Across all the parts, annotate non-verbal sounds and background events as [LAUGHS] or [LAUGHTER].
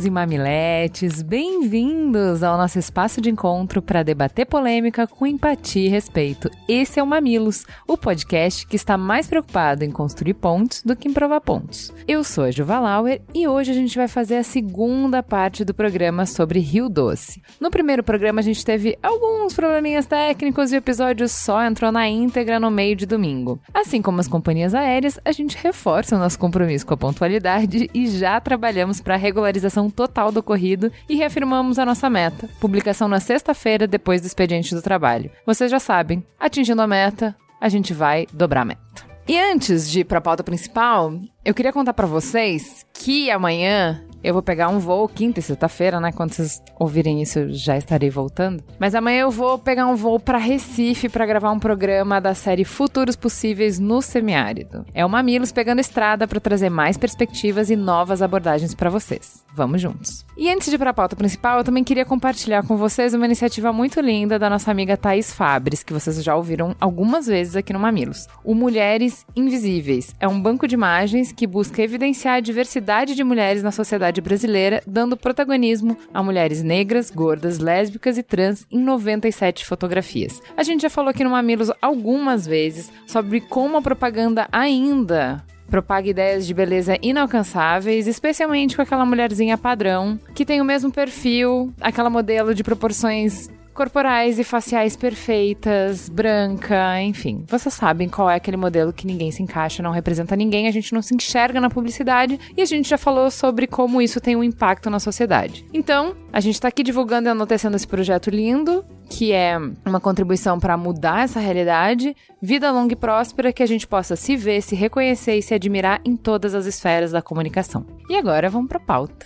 Mamileiros e mamiletes, bem-vindos ao nosso espaço de encontro para debater polêmica com empatia e respeito. Esse é o Mamilos, o podcast que está mais preocupado em construir pontos do que em provar pontos. Eu sou a Juva Lauer e hoje a gente vai fazer a segunda parte do programa sobre Rio Doce. No primeiro programa a gente teve alguns probleminhas técnicos e o episódio só entrou na íntegra no meio de domingo. Assim como as companhias aéreas, a gente reforça o nosso compromisso com a pontualidade e já trabalhamos para a regularização total do ocorrido e reafirmamos a nossa meta: publicação na sexta-feira depois do expediente do trabalho. Vocês já sabem, atingindo a meta, a gente vai dobrar a meta. E antes de ir para a pauta principal, eu queria contar para vocês que amanhã eu vou pegar um voo quinta e sexta-feira, né? Quando vocês ouvirem isso, eu já estarei voltando. Mas amanhã eu vou pegar um voo para Recife para gravar um programa da série Futuros Possíveis no Semiárido. É o Mamilos pegando estrada para trazer mais perspectivas e novas abordagens para vocês. Vamos juntos. E antes de ir para a pauta principal, eu também queria compartilhar com vocês uma iniciativa muito linda da nossa amiga Thaís Fabres, que vocês já ouviram algumas vezes aqui no Mamilos. O Mulheres Invisíveis é um banco de imagens que busca evidenciar a diversidade de mulheres na sociedade brasileira, dando protagonismo a mulheres negras, gordas, lésbicas e trans em 97 fotografias. A gente já falou aqui no Mamilos algumas vezes sobre como a propaganda ainda propaga ideias de beleza inalcançáveis, especialmente com aquela mulherzinha padrão, que tem o mesmo perfil, aquela modelo de proporções corporais e faciais perfeitas, branca, enfim. Vocês sabem qual é aquele modelo que ninguém se encaixa, não representa ninguém, a gente não se enxerga na publicidade e a gente já falou sobre como isso tem um impacto na sociedade. Então, a gente está aqui divulgando e anotecendo esse projeto lindo, que é uma contribuição para mudar essa realidade, vida longa e próspera, que a gente possa se ver, se reconhecer e se admirar em todas as esferas da comunicação. E agora vamos para a pauta.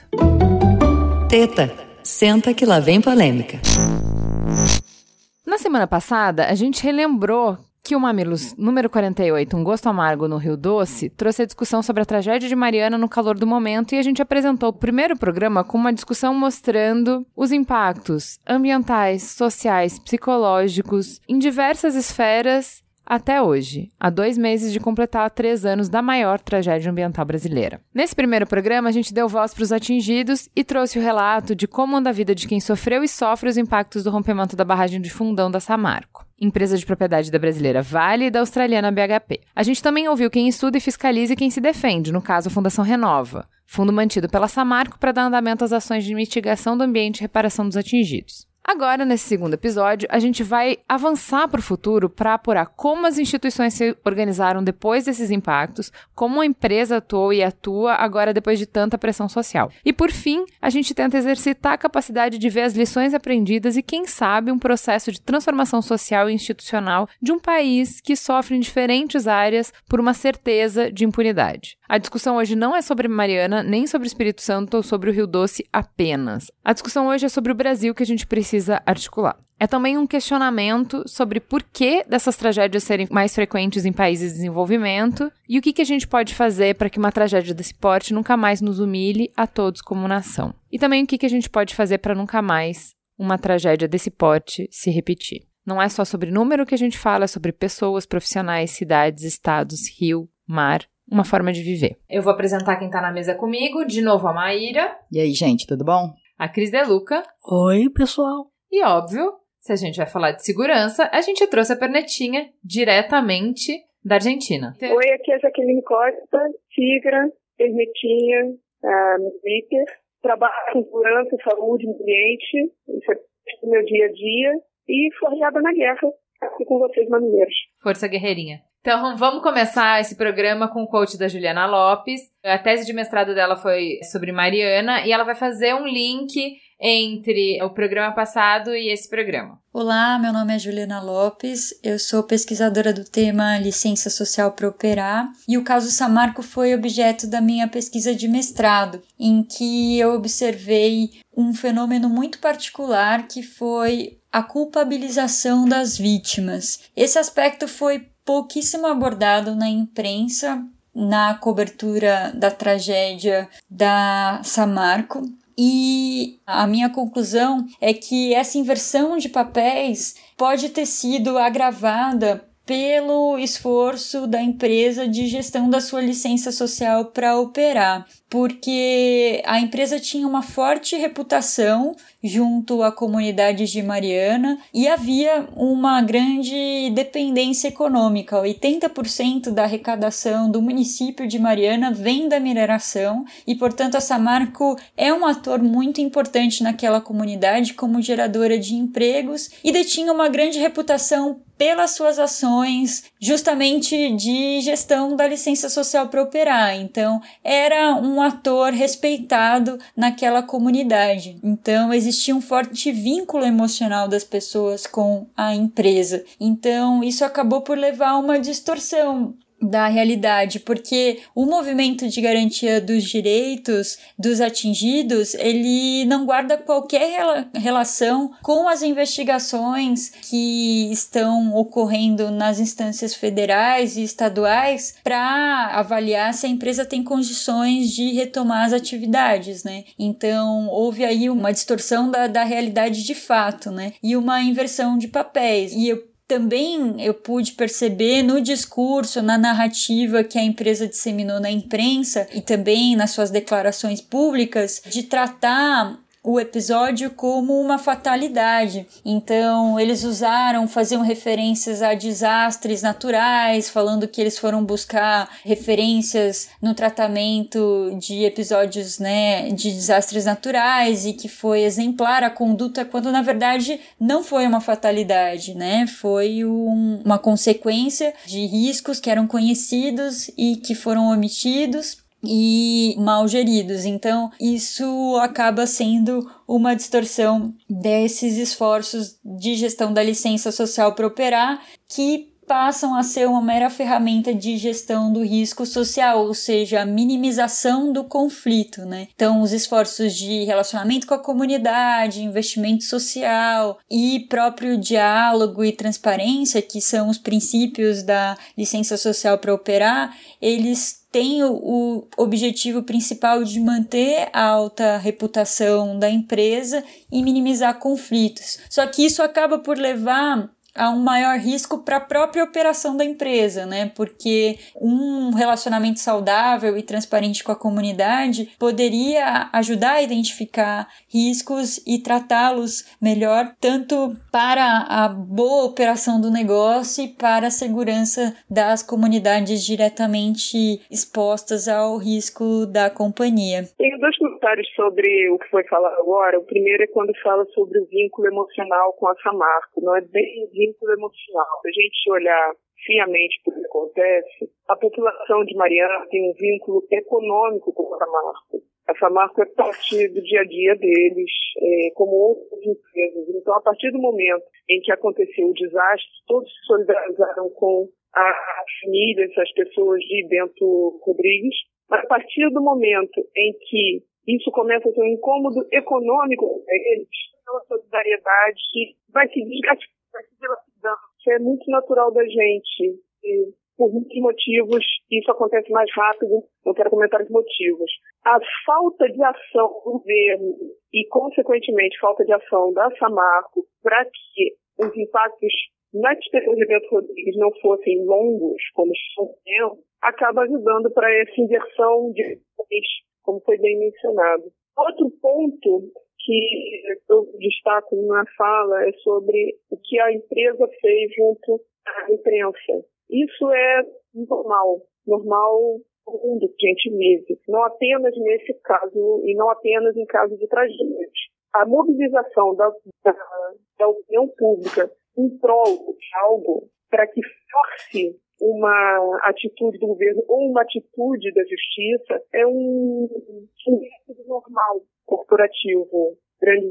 Teta, senta que lá vem polêmica. Na semana passada, a gente relembrou que o Mamilos número 48, Um Gosto Amargo no Rio Doce, trouxe a discussão sobre a tragédia de Mariana no calor do momento e a gente apresentou o primeiro programa com uma discussão mostrando os impactos ambientais, sociais, psicológicos em diversas esferas até hoje, há dois meses de completar três anos da maior tragédia ambiental brasileira. Nesse primeiro programa, a gente deu voz para os atingidos e trouxe o relato de como anda a vida de quem sofreu e sofre os impactos do rompimento da barragem de Fundão da Samarco, empresa de propriedade da brasileira Vale e da australiana BHP. A gente também ouviu quem estuda e fiscaliza e quem se defende, no caso a Fundação Renova, fundo mantido pela Samarco para dar andamento às ações de mitigação do ambiente e reparação dos atingidos. Agora, nesse segundo episódio, a gente vai avançar para o futuro para apurar como as instituições se organizaram depois desses impactos, como a empresa atuou e atua agora depois de tanta pressão social. E por fim, a gente tenta exercitar a capacidade de ver as lições aprendidas e, quem sabe, um processo de transformação social e institucional de um país que sofre em diferentes áreas por uma certeza de impunidade. A discussão hoje não é sobre Mariana, nem sobre Espírito Santo ou sobre o Rio Doce apenas. A discussão hoje é sobre o Brasil que a gente precisa articular. É também um questionamento sobre por que dessas tragédias serem mais frequentes em países de desenvolvimento e o que, que a gente pode fazer para que uma tragédia desse porte nunca mais nos humilhe a todos como nação. E também o que, que a gente pode fazer para nunca mais uma tragédia desse porte se repetir. Não é só sobre número que a gente fala, é sobre pessoas, profissionais, cidades, estados, rio, mar uma forma de viver. Eu vou apresentar quem tá na mesa comigo, de novo a Maíra. E aí, gente, tudo bom? A Cris Deluca. Oi, pessoal. E óbvio, se a gente vai falar de segurança, a gente trouxe a pernetinha diretamente da Argentina. Oi, aqui é a Jaqueline Costa, Tigra, pernetinha, uh, Twitter. Trabalho com segurança, saúde, ambiente, isso é meu dia a dia. E forjada na guerra, aqui com vocês, marinheiros. Força guerreirinha. Então, vamos começar esse programa com o coach da Juliana Lopes. A tese de mestrado dela foi sobre Mariana e ela vai fazer um link entre o programa passado e esse programa. Olá, meu nome é Juliana Lopes, eu sou pesquisadora do tema Licença Social para Operar e o caso Samarco foi objeto da minha pesquisa de mestrado, em que eu observei um fenômeno muito particular que foi a culpabilização das vítimas. Esse aspecto foi pouquíssimo abordado na imprensa na cobertura da tragédia da Samarco. E a minha conclusão é que essa inversão de papéis pode ter sido agravada pelo esforço da empresa de gestão da sua licença social para operar porque a empresa tinha uma forte reputação junto à comunidade de Mariana e havia uma grande dependência econômica. 80% da arrecadação do município de Mariana vem da mineração e, portanto, a Samarco é um ator muito importante naquela comunidade como geradora de empregos e detinha uma grande reputação pelas suas ações justamente de gestão da licença social para operar. Então, era um ator respeitado naquela comunidade. Então, existia um forte vínculo emocional das pessoas com a empresa. Então, isso acabou por levar a uma distorção da realidade, porque o movimento de garantia dos direitos dos atingidos, ele não guarda qualquer rela relação com as investigações que estão ocorrendo nas instâncias federais e estaduais para avaliar se a empresa tem condições de retomar as atividades, né? Então, houve aí uma distorção da, da realidade de fato, né? E uma inversão de papéis. E eu também eu pude perceber no discurso, na narrativa que a empresa disseminou na imprensa e também nas suas declarações públicas, de tratar o episódio como uma fatalidade. Então, eles usaram, faziam referências a desastres naturais, falando que eles foram buscar referências no tratamento de episódios, né, de desastres naturais e que foi exemplar a conduta quando na verdade não foi uma fatalidade, né? Foi um, uma consequência de riscos que eram conhecidos e que foram omitidos e mal geridos. Então, isso acaba sendo uma distorção desses esforços de gestão da licença social para operar que passam a ser uma mera ferramenta de gestão do risco social, ou seja, a minimização do conflito, né? Então, os esforços de relacionamento com a comunidade, investimento social e próprio diálogo e transparência, que são os princípios da licença social para operar, eles tem o, objetivo principal de manter a alta reputação da empresa e minimizar conflitos. Só que isso acaba por levar a um maior risco para a própria operação da empresa, né? Porque um relacionamento saudável e transparente com a comunidade poderia ajudar a identificar riscos e tratá-los melhor, tanto para a boa operação do negócio e para a segurança das comunidades diretamente expostas ao risco da companhia. Tenho dois comentários sobre o que foi falado agora. O primeiro é quando fala sobre o vínculo emocional com a Samarco. Não é bem vínculo emocional. Se a gente olhar friamente para o que acontece, a população de Mariana tem um vínculo econômico com a Samarco. A Samarco é parte do dia a dia deles, é, como outras empresas. Então, a partir do momento em que aconteceu o desastre, todos se solidarizaram com as famílias, as pessoas de Bento Rodrigues. Mas a partir do momento em que isso começa a ser um incômodo econômico para eles, a solidariedade vai se desgastar, Isso é muito natural da gente. E por muitos motivos, isso acontece mais rápido. Não quero comentar os motivos. A falta de ação do governo e, consequentemente, falta de ação da Samarco para que os impactos nas pessoas de Bento Rodrigues não fossem longos, como estão sendo, acaba ajudando para essa inversão de como foi bem mencionado. Outro ponto que eu destaco na fala é sobre o que a empresa fez junto à imprensa. Isso é normal, normal no mundo que a gente vive, não apenas nesse caso e não apenas em caso de tragédias. A mobilização da, da, da opinião pública em prol de algo para que force uma atitude do governo ou uma atitude da justiça é um, método normal corporativo. Grandes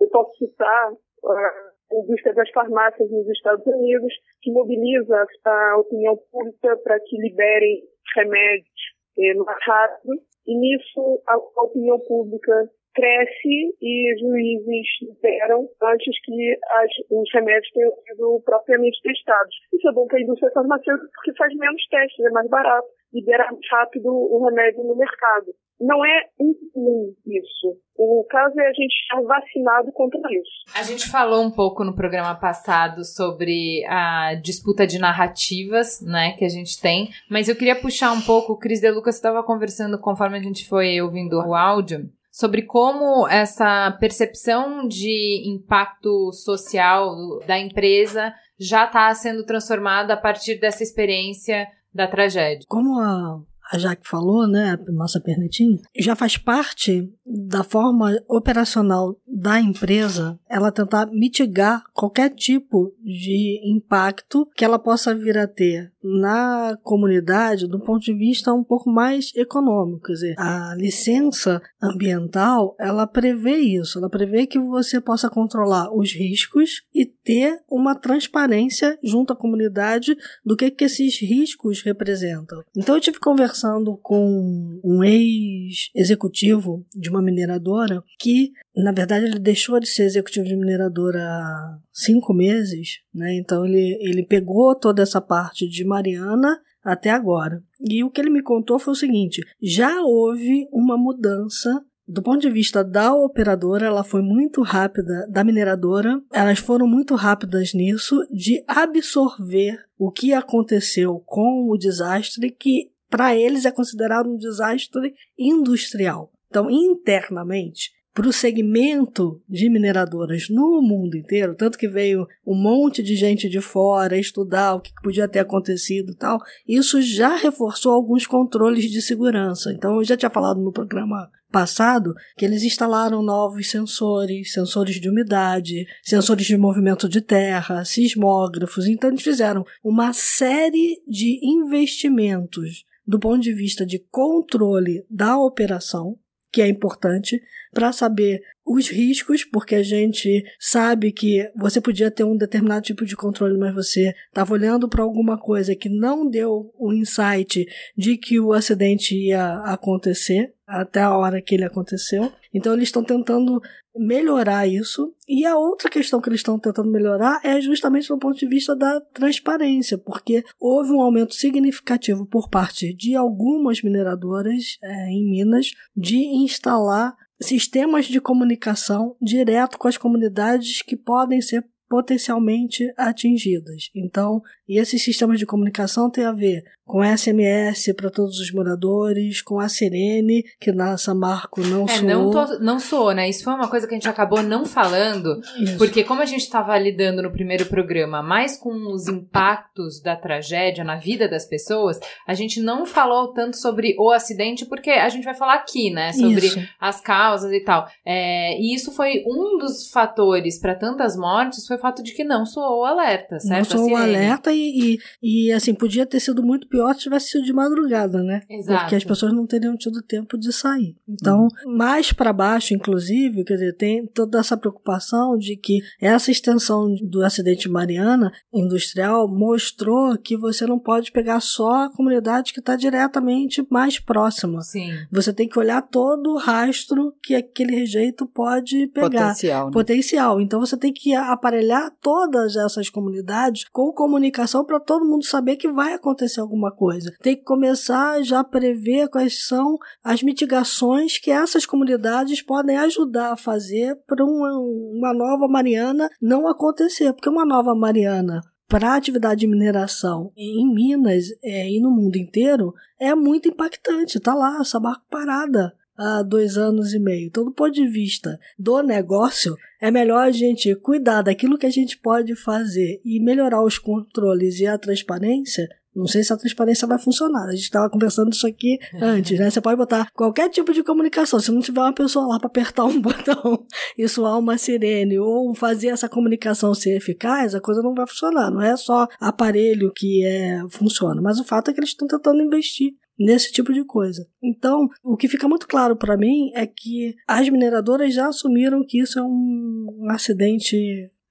Eu posso citar a indústria das farmácias nos Estados Unidos, que mobiliza a opinião pública para que liberem remédios eh, mais rápido, e nisso a opinião pública cresce e juízes liberam antes que as, os remédios tenham sido propriamente testados. Isso é bom para a indústria farmacêutica porque faz menos testes, é mais barato liberar mais rápido o remédio no mercado. Não é incomum isso. O caso é a gente estar vacinado contra isso. A gente falou um pouco no programa passado sobre a disputa de narrativas, né, que a gente tem, mas eu queria puxar um pouco, o Cris De Lucas estava conversando conforme a gente foi ouvindo o áudio, sobre como essa percepção de impacto social da empresa já está sendo transformada a partir dessa experiência da tragédia. Como a a Jaque falou, né, a nossa pernetinha, já faz parte da forma operacional da empresa ela tentar mitigar qualquer tipo de impacto que ela possa vir a ter na comunidade do ponto de vista um pouco mais econômico. Quer dizer, a licença ambiental ela prevê isso, ela prevê que você possa controlar os riscos e ter uma transparência junto à comunidade do que, que esses riscos representam. Então eu tive conversando com um ex-executivo de uma mineradora que, na verdade, ele deixou de ser executivo de mineradora há cinco meses, né? Então ele, ele pegou toda essa parte de Mariana até agora. E o que ele me contou foi o seguinte: já houve uma mudança do ponto de vista da operadora, ela foi muito rápida, da mineradora, elas foram muito rápidas nisso, de absorver o que aconteceu com o desastre, que para eles é considerado um desastre industrial. Então, internamente, para o segmento de mineradoras no mundo inteiro, tanto que veio um monte de gente de fora estudar o que podia ter acontecido e tal, isso já reforçou alguns controles de segurança. Então, eu já tinha falado no programa passado que eles instalaram novos sensores, sensores de umidade, sensores de movimento de terra, sismógrafos. Então, eles fizeram uma série de investimentos do ponto de vista de controle da operação que é importante para saber os riscos, porque a gente sabe que você podia ter um determinado tipo de controle, mas você estava olhando para alguma coisa que não deu o insight de que o acidente ia acontecer até a hora que ele aconteceu. Então eles estão tentando melhorar isso. E a outra questão que eles estão tentando melhorar é justamente do ponto de vista da transparência, porque houve um aumento significativo por parte de algumas mineradoras é, em Minas de instalar sistemas de comunicação direto com as comunidades que podem ser potencialmente atingidas. Então, esses sistemas de comunicação têm a ver com SMS para todos os moradores, com a Sirene, que na Samarco não é, soou. Não, tô, não soou, né? Isso foi uma coisa que a gente acabou não falando, Isso. porque como a gente estava lidando no primeiro programa mais com os impactos da tragédia na vida das pessoas, a gente não falou tanto sobre o acidente, porque a gente vai falar aqui, né? Sobre isso. as causas e tal. É, e isso foi um dos fatores para tantas mortes, foi o fato de que não soou o alerta, certo? Não soou o alerta e, e, e, assim, podia ter sido muito pior se tivesse sido de madrugada, né? Exato. Porque as pessoas não teriam tido tempo de sair. Então, uhum. mais para baixo, inclusive, quer dizer, tem toda essa preocupação de que essa extensão do acidente Mariana industrial mostrou que você não pode pegar só a comunidade que está diretamente mais próxima. Sim. Você tem que olhar todo o rastro que aquele rejeito pode pegar. Potencial. Né? Potencial. Então você tem que aparelhar todas essas comunidades com comunicação para todo mundo saber que vai acontecer alguma alguma coisa. Tem que começar já a prever quais são as mitigações que essas comunidades podem ajudar a fazer para uma, uma nova Mariana não acontecer. Porque uma nova Mariana para a atividade de mineração em Minas é, e no mundo inteiro é muito impactante. Tá lá, essa barca parada há dois anos e meio. Então, do ponto de vista do negócio, é melhor a gente cuidar daquilo que a gente pode fazer e melhorar os controles e a transparência não sei se a transparência vai funcionar. A gente estava conversando isso aqui antes, né? Você pode botar qualquer tipo de comunicação. Se não tiver uma pessoa lá para apertar um [LAUGHS] botão e soar uma sirene ou fazer essa comunicação ser eficaz, a coisa não vai funcionar. Não é só aparelho que é, funciona. Mas o fato é que eles estão tentando investir nesse tipo de coisa. Então, o que fica muito claro para mim é que as mineradoras já assumiram que isso é um, um acidente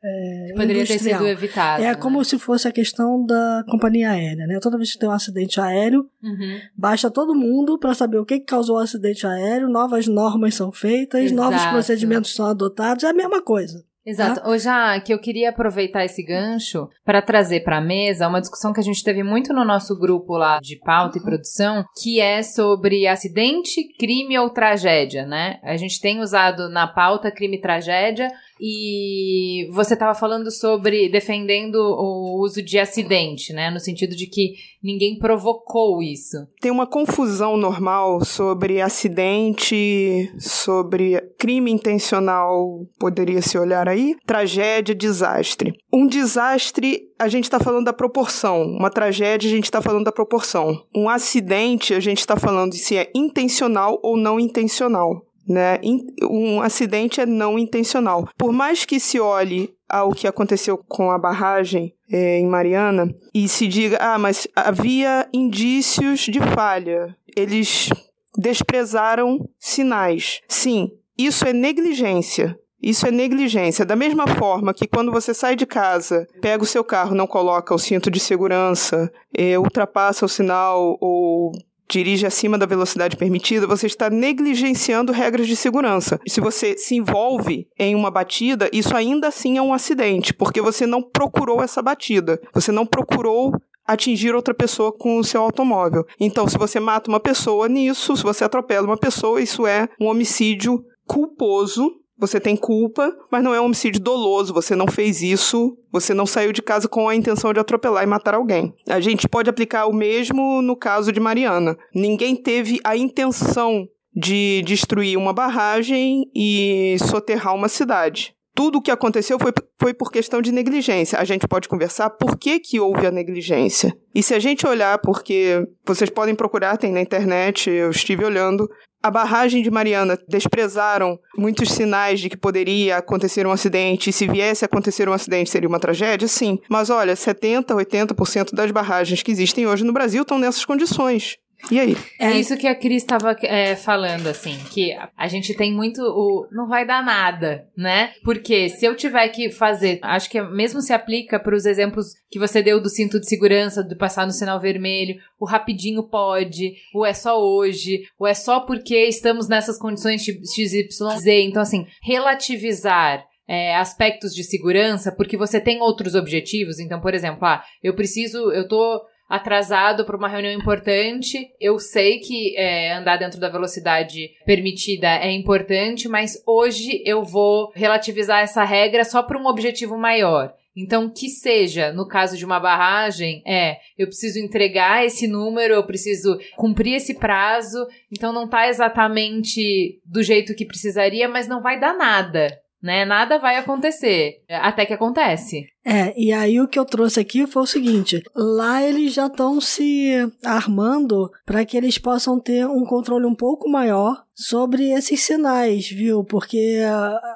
é, Poderia ter sido evitado. É né? como se fosse a questão da companhia aérea, né? Toda vez que tem um acidente aéreo, uhum. baixa todo mundo para saber o que causou o acidente aéreo, novas normas são feitas, Exato. novos procedimentos são adotados, é a mesma coisa. Exato. Hoje, ah, que eu queria aproveitar esse gancho para trazer para a mesa uma discussão que a gente teve muito no nosso grupo lá de pauta e produção, que é sobre acidente, crime ou tragédia, né? A gente tem usado na pauta crime e tragédia, e você estava falando sobre defendendo o uso de acidente, né? No sentido de que ninguém provocou isso. Tem uma confusão normal sobre acidente, sobre crime intencional, poderia se olhar aí, tragédia, desastre. Um desastre, a gente está falando da proporção. Uma tragédia, a gente está falando da proporção. Um acidente, a gente está falando se é intencional ou não intencional né? Um acidente é não intencional. Por mais que se olhe ao que aconteceu com a barragem é, em Mariana e se diga, ah, mas havia indícios de falha, eles desprezaram sinais. Sim, isso é negligência. Isso é negligência. Da mesma forma que quando você sai de casa, pega o seu carro, não coloca o cinto de segurança, é, ultrapassa o sinal ou dirige acima da velocidade permitida, você está negligenciando regras de segurança. Se você se envolve em uma batida, isso ainda assim é um acidente, porque você não procurou essa batida. Você não procurou atingir outra pessoa com o seu automóvel. Então, se você mata uma pessoa nisso, se você atropela uma pessoa, isso é um homicídio culposo você tem culpa, mas não é um homicídio doloso, você não fez isso, você não saiu de casa com a intenção de atropelar e matar alguém. A gente pode aplicar o mesmo no caso de Mariana. Ninguém teve a intenção de destruir uma barragem e soterrar uma cidade. Tudo o que aconteceu foi, foi por questão de negligência. A gente pode conversar por que, que houve a negligência. E se a gente olhar, porque vocês podem procurar, tem na internet, eu estive olhando, a barragem de Mariana desprezaram muitos sinais de que poderia acontecer um acidente, e se viesse a acontecer um acidente seria uma tragédia? Sim. Mas olha, 70, 80% das barragens que existem hoje no Brasil estão nessas condições. E aí? É isso que a Cris estava é, falando, assim, que a gente tem muito o. Não vai dar nada, né? Porque se eu tiver que fazer. Acho que mesmo se aplica para os exemplos que você deu do cinto de segurança, do passar no sinal vermelho, o rapidinho pode, o é só hoje, o é só porque estamos nessas condições XYZ. Então, assim, relativizar é, aspectos de segurança, porque você tem outros objetivos. Então, por exemplo, ah, eu preciso, eu tô atrasado para uma reunião importante. Eu sei que é, andar dentro da velocidade permitida é importante, mas hoje eu vou relativizar essa regra só para um objetivo maior. Então, que seja, no caso de uma barragem, é, eu preciso entregar esse número, eu preciso cumprir esse prazo, então não tá exatamente do jeito que precisaria, mas não vai dar nada né? Nada vai acontecer, até que acontece. É, e aí o que eu trouxe aqui foi o seguinte: lá eles já estão se armando para que eles possam ter um controle um pouco maior sobre esses sinais, viu? Porque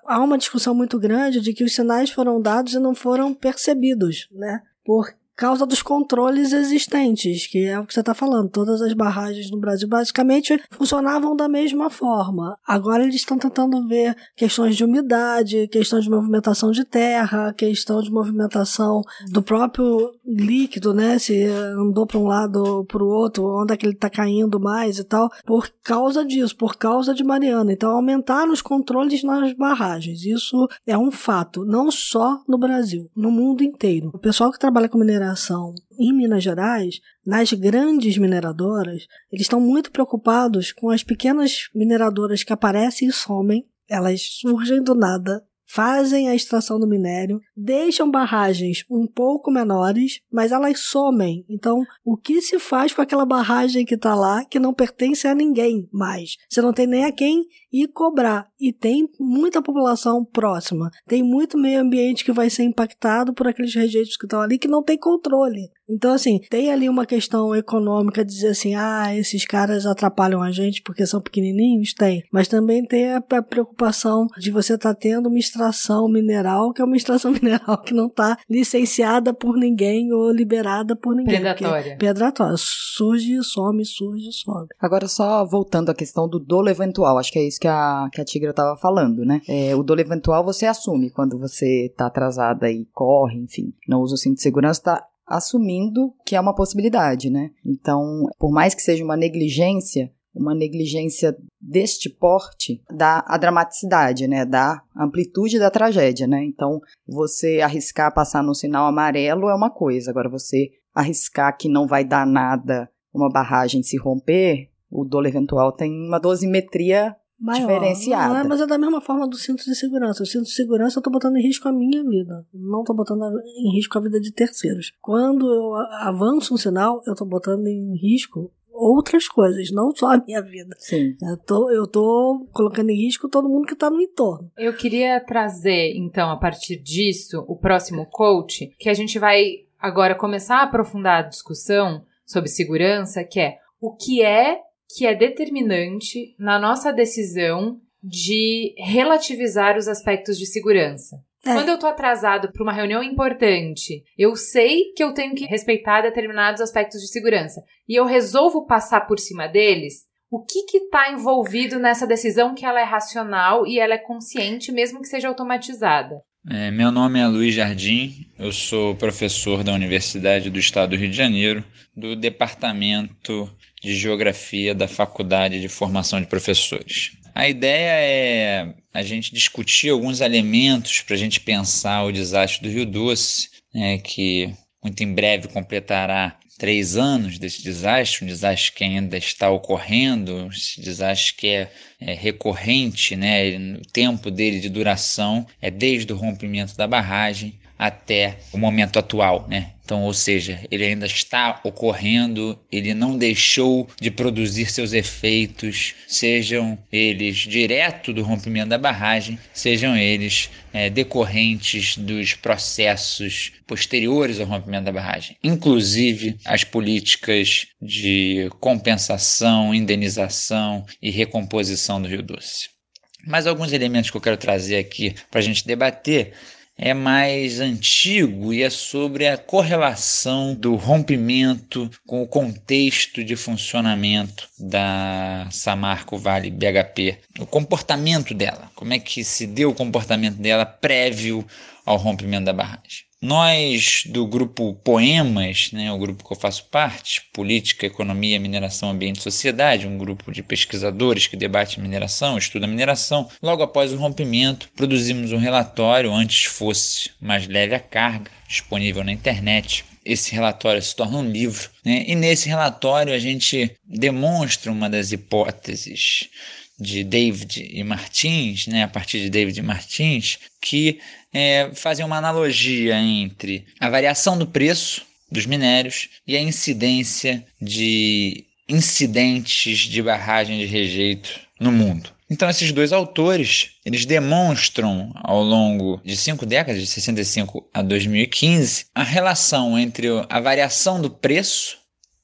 há uma discussão muito grande de que os sinais foram dados e não foram percebidos, né? Por causa dos controles existentes, que é o que você está falando. Todas as barragens no Brasil basicamente funcionavam da mesma forma. Agora eles estão tentando ver questões de umidade, questão de movimentação de terra, questão de movimentação do próprio líquido, né? Se andou para um lado ou para o outro, onde é que ele está caindo mais e tal, por causa disso, por causa de Mariana. Então aumentaram os controles nas barragens. Isso é um fato, não só no Brasil, no mundo inteiro. O pessoal que trabalha com mineração mineração em Minas Gerais, nas grandes mineradoras, eles estão muito preocupados com as pequenas mineradoras que aparecem e somem. Elas surgem do nada, fazem a extração do minério, deixam barragens um pouco menores, mas elas somem. Então, o que se faz com aquela barragem que está lá, que não pertence a ninguém mais? Você não tem nem a quem ir cobrar. E tem muita população próxima. Tem muito meio ambiente que vai ser impactado por aqueles rejeitos que estão ali que não tem controle. Então, assim, tem ali uma questão econômica de dizer assim, ah, esses caras atrapalham a gente porque são pequenininhos? Tem. Mas também tem a preocupação de você estar tá tendo uma extração mineral, que é uma extração [LAUGHS] mineral que não está licenciada por ninguém ou liberada por ninguém. Predatória. Predatória. Surge, some, surge, some. Agora, só voltando à questão do dolo eventual, acho que é isso que a, que a Tigra estava falando, né? É, o dolo eventual você assume quando você está atrasada e corre, enfim, não usa o cinto de segurança, está assumindo que é uma possibilidade, né? Então, por mais que seja uma negligência, uma negligência deste porte dá a dramaticidade, né? Dá a amplitude da tragédia, né? Então, você arriscar passar no sinal amarelo é uma coisa, agora você arriscar que não vai dar nada uma barragem se romper, o dolo eventual tem uma dosimetria Maior. diferenciada. Não é, mas é da mesma forma do cinto de segurança. O cinto de segurança eu tô botando em risco a minha vida. Não tô botando em risco a vida de terceiros. Quando eu avanço um sinal, eu tô botando em risco outras coisas, não só a minha vida. Sim. Eu tô, eu tô colocando em risco todo mundo que está no entorno. Eu queria trazer, então, a partir disso, o próximo coach, que a gente vai agora começar a aprofundar a discussão sobre segurança, que é o que é que é determinante na nossa decisão de relativizar os aspectos de segurança. É. Quando eu tô atrasado para uma reunião importante, eu sei que eu tenho que respeitar determinados aspectos de segurança e eu resolvo passar por cima deles. O que que tá envolvido nessa decisão que ela é racional e ela é consciente, mesmo que seja automatizada? É, meu nome é Luiz Jardim, eu sou professor da Universidade do Estado do Rio de Janeiro, do Departamento de Geografia da Faculdade de Formação de Professores. A ideia é a gente discutir alguns elementos para a gente pensar o desastre do Rio Doce, né, que muito em breve completará três anos desse desastre, um desastre que ainda está ocorrendo, esse desastre que é, é recorrente, né, o tempo dele de duração é desde o rompimento da barragem até o momento atual, né? Então, ou seja, ele ainda está ocorrendo, ele não deixou de produzir seus efeitos, sejam eles direto do rompimento da barragem, sejam eles é, decorrentes dos processos posteriores ao rompimento da barragem, inclusive as políticas de compensação, indenização e recomposição do Rio Doce. Mas alguns elementos que eu quero trazer aqui para a gente debater é mais antigo e é sobre a correlação do rompimento com o contexto de funcionamento da Samarco Vale BHP, o comportamento dela, como é que se deu o comportamento dela prévio ao rompimento da barragem. Nós do grupo Poemas, né, o grupo que eu faço parte, Política, Economia, Mineração, Ambiente e Sociedade, um grupo de pesquisadores que debate mineração, estuda mineração, logo após o rompimento, produzimos um relatório, antes fosse mais leve a carga, disponível na internet. Esse relatório se torna um livro, né? e nesse relatório a gente demonstra uma das hipóteses de David e Martins, né, a partir de David e Martins, que é, fazem uma analogia entre a variação do preço dos minérios e a incidência de incidentes de barragem de rejeito no mundo. Então esses dois autores, eles demonstram ao longo de cinco décadas, de 65 a 2015, a relação entre a variação do preço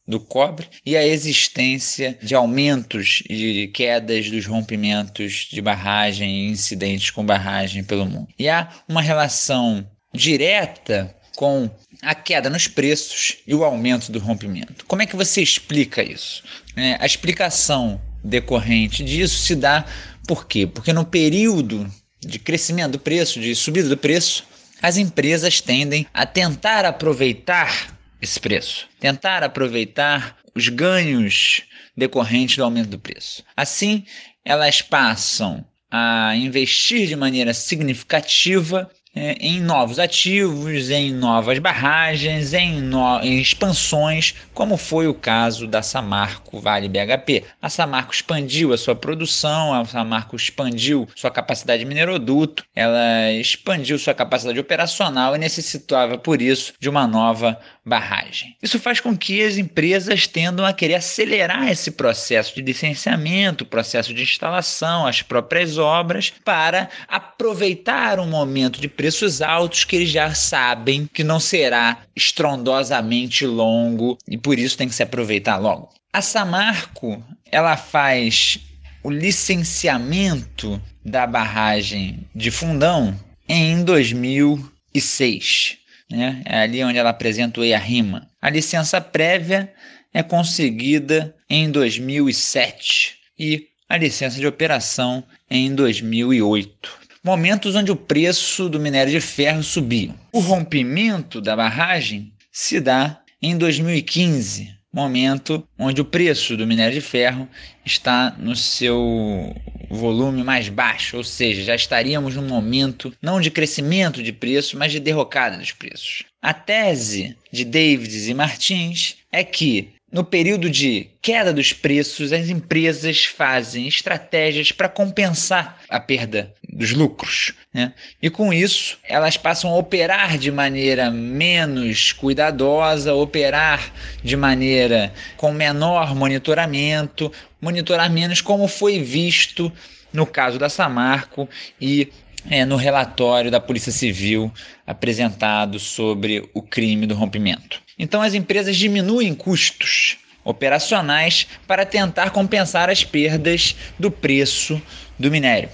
do cobre e a existência de aumentos e quedas dos rompimentos de barragem e incidentes com barragem pelo mundo. E há uma relação direta com a queda nos preços e o aumento do rompimento. Como é que você explica isso? É, a explicação decorrente disso se dá por quê? Porque no período de crescimento do preço, de subida do preço, as empresas tendem a tentar aproveitar esse preço. Tentar aproveitar os ganhos decorrentes do aumento do preço. Assim, elas passam a investir de maneira significativa é, em novos ativos, em novas barragens, em, no, em, expansões, como foi o caso da Samarco Vale BHP. A Samarco expandiu a sua produção, a Samarco expandiu sua capacidade de mineroduto, ela expandiu sua capacidade operacional e necessitava, por isso, de uma nova barragem. Isso faz com que as empresas tendam a querer acelerar esse processo de licenciamento, o processo de instalação, as próprias obras, para aproveitar um momento de preços altos que eles já sabem que não será estrondosamente longo e por isso tem que se aproveitar logo. A Samarco, ela faz o licenciamento da barragem de Fundão em 2006 né? É ali onde ela apresenta o EIA-RIMA. A licença prévia é conseguida em 2007 e a licença de operação em 2008. Momentos onde o preço do minério de ferro subiu. O rompimento da barragem se dá em 2015, momento onde o preço do minério de ferro está no seu volume mais baixo, ou seja, já estaríamos num momento não de crescimento de preço, mas de derrocada dos preços. A tese de Davids e Martins é que no período de queda dos preços, as empresas fazem estratégias para compensar a perda dos lucros. Né? E com isso, elas passam a operar de maneira menos cuidadosa, operar de maneira com menor monitoramento, monitorar menos, como foi visto no caso da Samarco e é, no relatório da Polícia Civil apresentado sobre o crime do rompimento. Então as empresas diminuem custos operacionais para tentar compensar as perdas do preço do minério.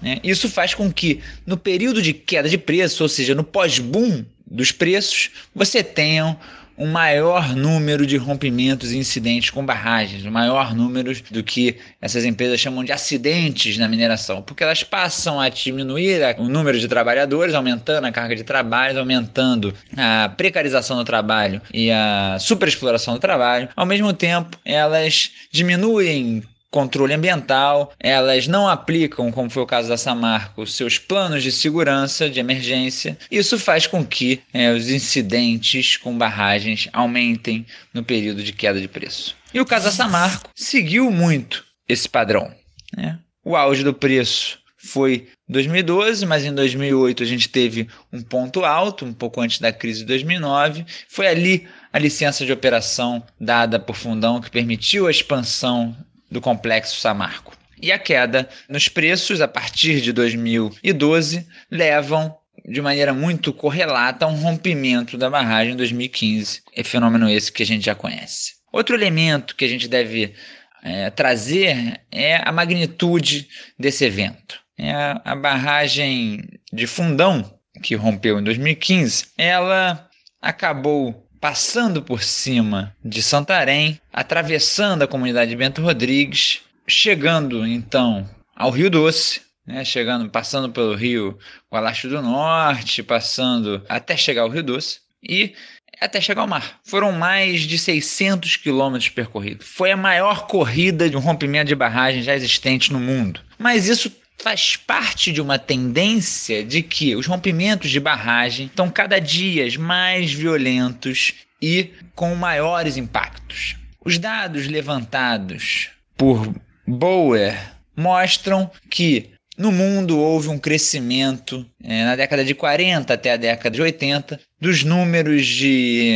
Né? Isso faz com que, no período de queda de preço, ou seja, no pós-boom dos preços, você tenha um maior número de rompimentos e incidentes com barragens, um maior número do que essas empresas chamam de acidentes na mineração, porque elas passam a diminuir o número de trabalhadores, aumentando a carga de trabalho, aumentando a precarização do trabalho e a superexploração do trabalho. Ao mesmo tempo, elas diminuem controle ambiental, elas não aplicam, como foi o caso da Samarco, seus planos de segurança de emergência. Isso faz com que é, os incidentes com barragens aumentem no período de queda de preço. E o caso da Samarco seguiu muito esse padrão. Né? O auge do preço foi 2012, mas em 2008 a gente teve um ponto alto, um pouco antes da crise de 2009. Foi ali a licença de operação dada por Fundão que permitiu a expansão do complexo Samarco. E a queda nos preços a partir de 2012 levam de maneira muito correlata a um rompimento da barragem em 2015. É fenômeno esse que a gente já conhece. Outro elemento que a gente deve é, trazer é a magnitude desse evento. É a, barragem de Fundão, que rompeu em 2015, ela acabou passando por cima de Santarém, atravessando a comunidade de Bento Rodrigues, chegando então ao Rio Doce, né, chegando, passando pelo Rio Gualacho do Norte, passando até chegar ao Rio Doce e até chegar ao mar. Foram mais de 600 quilômetros percorridos. Foi a maior corrida de um rompimento de barragem já existente no mundo. Mas isso faz parte de uma tendência de que os rompimentos de barragem estão cada dia mais violentos e com maiores impactos. Os dados levantados por Bower mostram que no mundo houve um crescimento é, na década de 40 até a década de 80 dos números de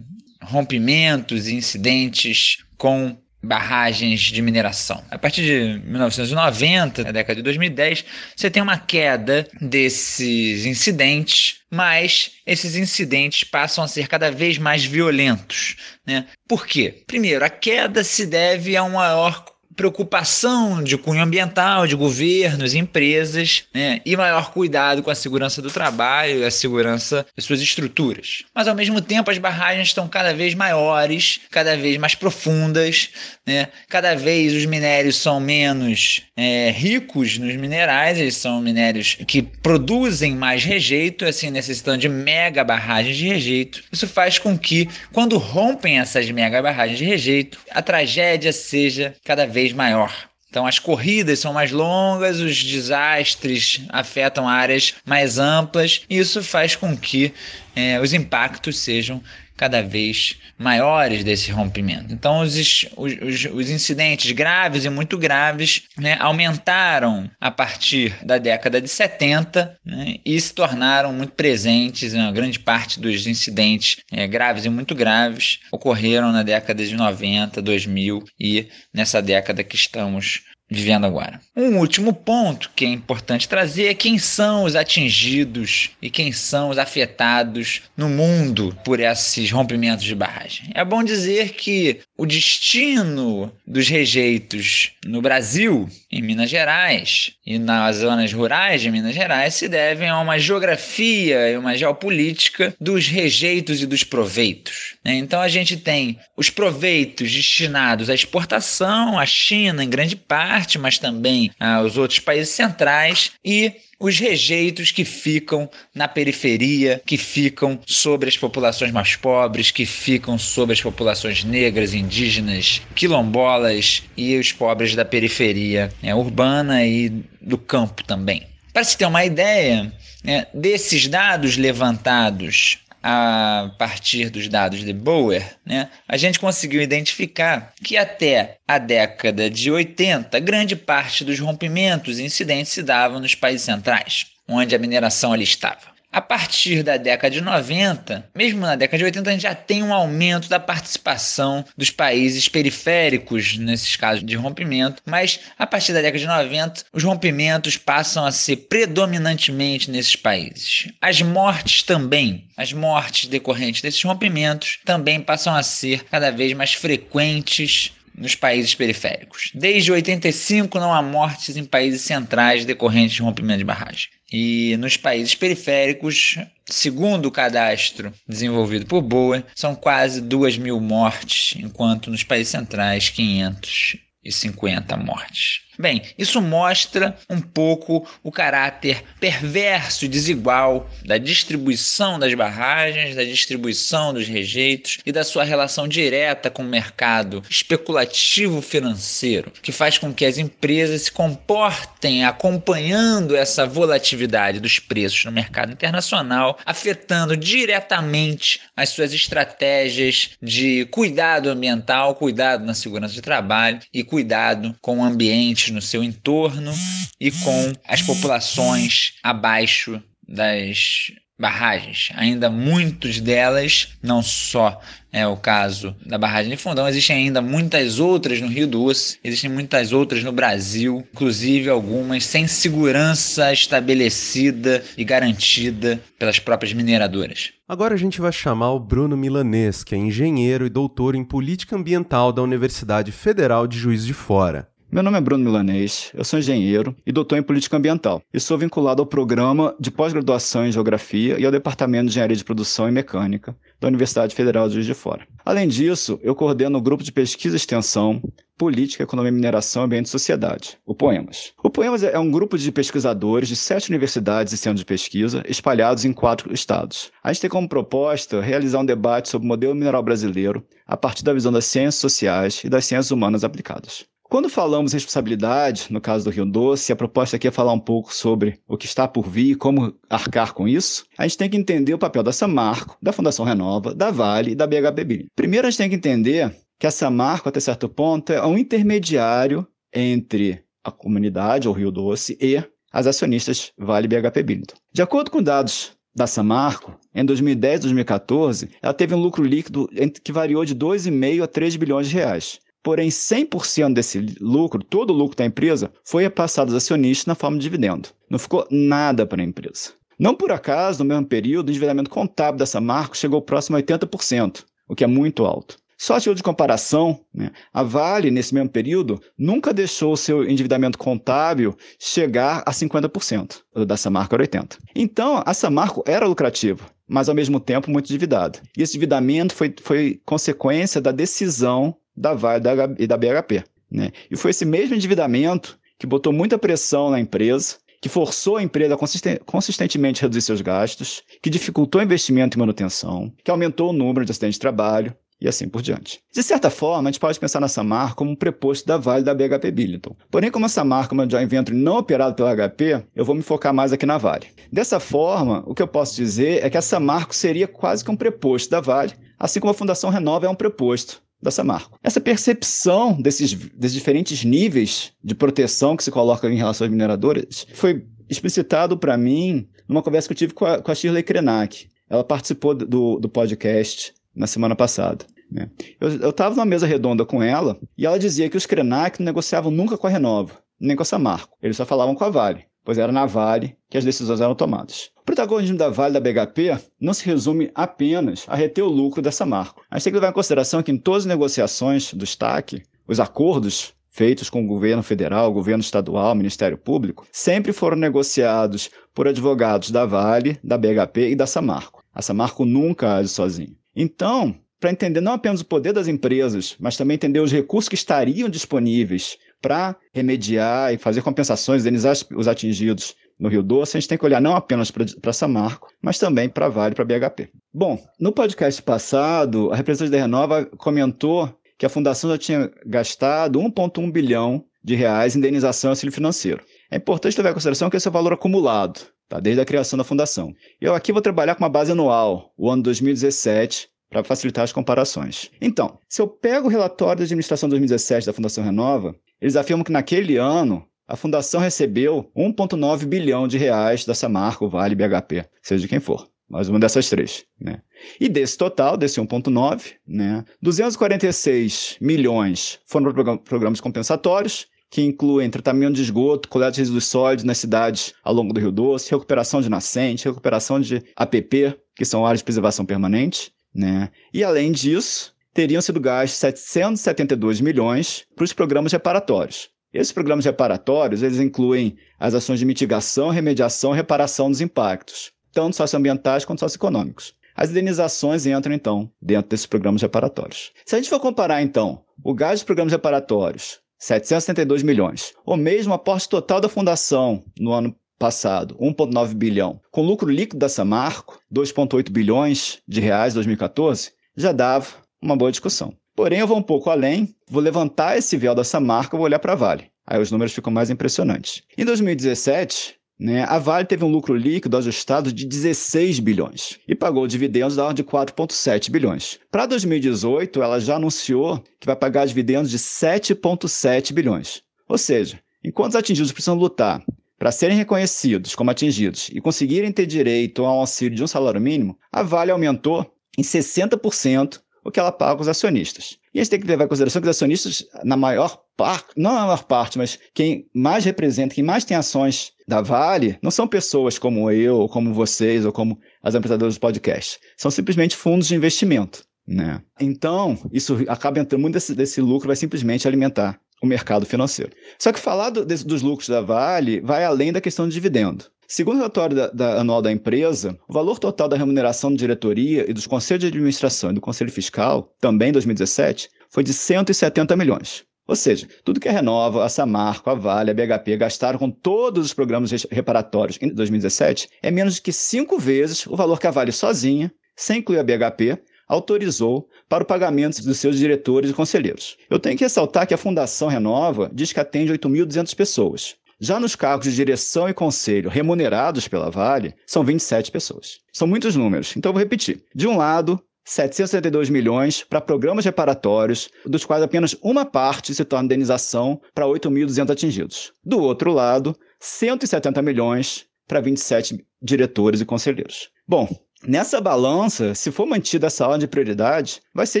rompimentos e incidentes com barragens de mineração. A partir de 1990, na década de 2010, você tem uma queda desses incidentes, mas esses incidentes passam a ser cada vez mais violentos. Né? Por quê? Primeiro, a queda se deve a um maior preocupação de cunho ambiental, de governos, empresas, né, e maior cuidado com a segurança do trabalho e a segurança das suas estruturas. Mas ao mesmo tempo as barragens estão cada vez maiores, cada vez mais profundas, né, cada vez os minérios são menos é, ricos nos minerais, eles são minérios que produzem mais rejeito, assim necessitando de mega barragens de rejeito. Isso faz com que quando rompem essas mega barragens de rejeito, a tragédia seja cada vez vez maior. Então, as corridas são mais longas, os desastres afetam áreas mais amplas, e isso faz com que é, os impactos sejam cada vez maiores desse rompimento. Então, os, os, os incidentes graves e muito graves né, aumentaram a partir da década de 70 né, e se tornaram muito presentes. Uma grande parte dos incidentes é, graves e muito graves ocorreram na década de 90, 2000 e nessa década que estamos vivendo agora. Um último ponto que é importante trazer é quem são os atingidos e quem são os afetados no mundo por esses rompimentos de barragem. É bom dizer que o destino dos rejeitos no Brasil, em Minas Gerais e nas zonas rurais de Minas Gerais se devem a uma geografia e uma geopolítica dos rejeitos e dos proveitos. Né? Então a gente tem os proveitos destinados à exportação, à China em grande parte mas também ah, os outros países centrais e os rejeitos que ficam na periferia, que ficam sobre as populações mais pobres, que ficam sobre as populações negras, indígenas, quilombolas e os pobres da periferia né, urbana e do campo também. Para se ter uma ideia né, desses dados levantados a partir dos dados de Bower, né, a gente conseguiu identificar que até a década de 80, grande parte dos rompimentos e incidentes se davam nos países centrais, onde a mineração ali estava. A partir da década de 90, mesmo na década de 80, a gente já tem um aumento da participação dos países periféricos nesses casos de rompimento, mas a partir da década de 90, os rompimentos passam a ser predominantemente nesses países. As mortes também, as mortes decorrentes desses rompimentos também passam a ser cada vez mais frequentes nos países periféricos. Desde 85 não há mortes em países centrais decorrentes de rompimento de barragem. E nos países periféricos, segundo o cadastro desenvolvido por Boa, são quase 2 mil mortes, enquanto nos países centrais 550 mortes. Bem, isso mostra um pouco o caráter perverso e desigual da distribuição das barragens, da distribuição dos rejeitos e da sua relação direta com o mercado especulativo financeiro, que faz com que as empresas se comportem acompanhando essa volatilidade dos preços no mercado internacional, afetando diretamente as suas estratégias de cuidado ambiental, cuidado na segurança de trabalho e cuidado com o ambiente no seu entorno e com as populações abaixo das barragens. Ainda muitas delas, não só é o caso da barragem de Fundão, existem ainda muitas outras no Rio Doce, existem muitas outras no Brasil, inclusive algumas sem segurança estabelecida e garantida pelas próprias mineradoras. Agora a gente vai chamar o Bruno Milanês, que é engenheiro e doutor em política ambiental da Universidade Federal de Juiz de Fora. Meu nome é Bruno Milanês, eu sou engenheiro e doutor em política ambiental e sou vinculado ao programa de pós-graduação em geografia e ao departamento de engenharia de produção e mecânica da Universidade Federal de Juiz de Fora. Além disso, eu coordeno o grupo de pesquisa e extensão Política, Economia, Mineração, Ambiente e Sociedade, o Poemas. O Poemas é um grupo de pesquisadores de sete universidades e centros de pesquisa espalhados em quatro estados. A gente tem como proposta realizar um debate sobre o modelo mineral brasileiro a partir da visão das ciências sociais e das ciências humanas aplicadas. Quando falamos responsabilidade, no caso do Rio Doce, a proposta aqui é falar um pouco sobre o que está por vir e como arcar com isso, a gente tem que entender o papel da Samarco, da Fundação Renova, da Vale e da BHPB. Primeiro, a gente tem que entender que a Samarco, até certo ponto, é um intermediário entre a comunidade, ou Rio Doce, e as acionistas Vale e BHP Billiton. De acordo com dados da Samarco, em 2010 e 2014, ela teve um lucro líquido que variou de 2,5 a 3 bilhões de reais. Porém, 100% desse lucro, todo o lucro da empresa, foi repassado aos acionistas na forma de dividendo. Não ficou nada para a empresa. Não por acaso, no mesmo período, o endividamento contábil dessa marca chegou próximo a 80%, o que é muito alto. Só a título de comparação, né, a Vale, nesse mesmo período, nunca deixou o seu endividamento contábil chegar a 50%. O da Samarco era 80%. Então, a Samarco era lucrativa, mas ao mesmo tempo muito endividada. E esse endividamento foi, foi consequência da decisão da Vale e da BHP. Né? E foi esse mesmo endividamento que botou muita pressão na empresa, que forçou a empresa a consistentemente reduzir seus gastos, que dificultou investimento em manutenção, que aumentou o número de acidentes de trabalho e assim por diante. De certa forma, a gente pode pensar nessa marca como um preposto da Vale da BHP Billiton. Porém, como essa marca é uma joint venture não operada pela HP, eu vou me focar mais aqui na Vale. Dessa forma, o que eu posso dizer é que essa marca seria quase que um preposto da Vale, assim como a Fundação Renova é um preposto da Samarco. Essa percepção desses, desses diferentes níveis de proteção que se coloca em relação às mineradoras foi explicitado para mim numa conversa que eu tive com a, com a Shirley Krenak. Ela participou do, do podcast na semana passada. Né? Eu estava numa mesa redonda com ela e ela dizia que os Krenak não negociavam nunca com a Renova, nem com a Samarco. Eles só falavam com a Vale, pois era na Vale que as decisões eram tomadas. O protagonismo da Vale da BHP não se resume apenas a reter o lucro dessa marca. A gente tem que levar em consideração que em todas as negociações do STAC, os acordos feitos com o governo federal, governo estadual, Ministério Público, sempre foram negociados por advogados da Vale, da BHP e da Samarco. A Samarco nunca age sozinha. Então, para entender não apenas o poder das empresas, mas também entender os recursos que estariam disponíveis para remediar e fazer compensações, indenizar os atingidos no Rio Doce, a gente tem que olhar não apenas para Samarco, mas também para Vale para BHP. Bom, no podcast passado, a representante da Renova comentou que a fundação já tinha gastado 1,1 bilhão de reais em indenização e auxílio financeiro. É importante levar em consideração que esse é o valor acumulado, tá? desde a criação da fundação. Eu aqui vou trabalhar com uma base anual, o ano 2017, para facilitar as comparações. Então, se eu pego o relatório de administração 2017 da Fundação Renova, eles afirmam que naquele ano a fundação recebeu 1,9 bilhão de reais dessa marca, o Vale BHP, seja de quem for. Mais uma dessas três, né? E desse total, desse 1,9, né, 246 milhões foram para programas compensatórios, que incluem tratamento de esgoto, coleta de resíduos sólidos nas cidades ao longo do Rio Doce, recuperação de nascente, recuperação de APP, que são áreas de preservação permanente, né? E além disso, teriam sido gastos 772 milhões para os programas reparatórios. Esses programas reparatórios, eles incluem as ações de mitigação, remediação e reparação dos impactos, tanto socioambientais quanto socioeconômicos. As indenizações entram, então, dentro desses programas reparatórios. Se a gente for comparar, então, o gasto dos programas reparatórios, 772 milhões, ou mesmo o aporte total da fundação no ano passado, 1,9 bilhão, com lucro líquido da Samarco, 2,8 bilhões de reais em 2014, já dava uma boa discussão. Porém, eu vou um pouco além, vou levantar esse véu dessa marca vou olhar para a Vale. Aí os números ficam mais impressionantes. Em 2017, né, a Vale teve um lucro líquido ajustado de 16 bilhões e pagou dividendos da ordem de 4,7 bilhões. Para 2018, ela já anunciou que vai pagar dividendos de 7,7 bilhões. Ou seja, enquanto os atingidos precisam lutar para serem reconhecidos como atingidos e conseguirem ter direito ao auxílio de um salário mínimo, a Vale aumentou em 60% o que ela paga aos acionistas. E a gente tem que levar em consideração que os acionistas, na maior parte, não na maior parte, mas quem mais representa, quem mais tem ações da Vale, não são pessoas como eu, ou como vocês, ou como as apresentadoras do podcast. São simplesmente fundos de investimento. Né? Então, isso acaba entrando, muito desse, desse lucro vai simplesmente alimentar o mercado financeiro. Só que falar do, dos lucros da Vale vai além da questão de dividendo. Segundo o relatório da, da, anual da empresa, o valor total da remuneração da diretoria e dos conselhos de administração e do conselho fiscal, também em 2017, foi de 170 milhões. Ou seja, tudo que a Renova, a Samarco, a Vale, a BHP gastaram com todos os programas reparatórios em 2017 é menos que cinco vezes o valor que a Vale sozinha, sem incluir a BHP, autorizou para o pagamento dos seus diretores e conselheiros. Eu tenho que ressaltar que a Fundação Renova diz que atende 8.200 pessoas. Já nos cargos de direção e conselho remunerados pela Vale, são 27 pessoas. São muitos números, então eu vou repetir. De um lado, 772 milhões para programas reparatórios, dos quais apenas uma parte se torna indenização para 8.200 atingidos. Do outro lado, 170 milhões para 27 diretores e conselheiros. Bom, Nessa balança, se for mantida essa ordem de prioridade, vai ser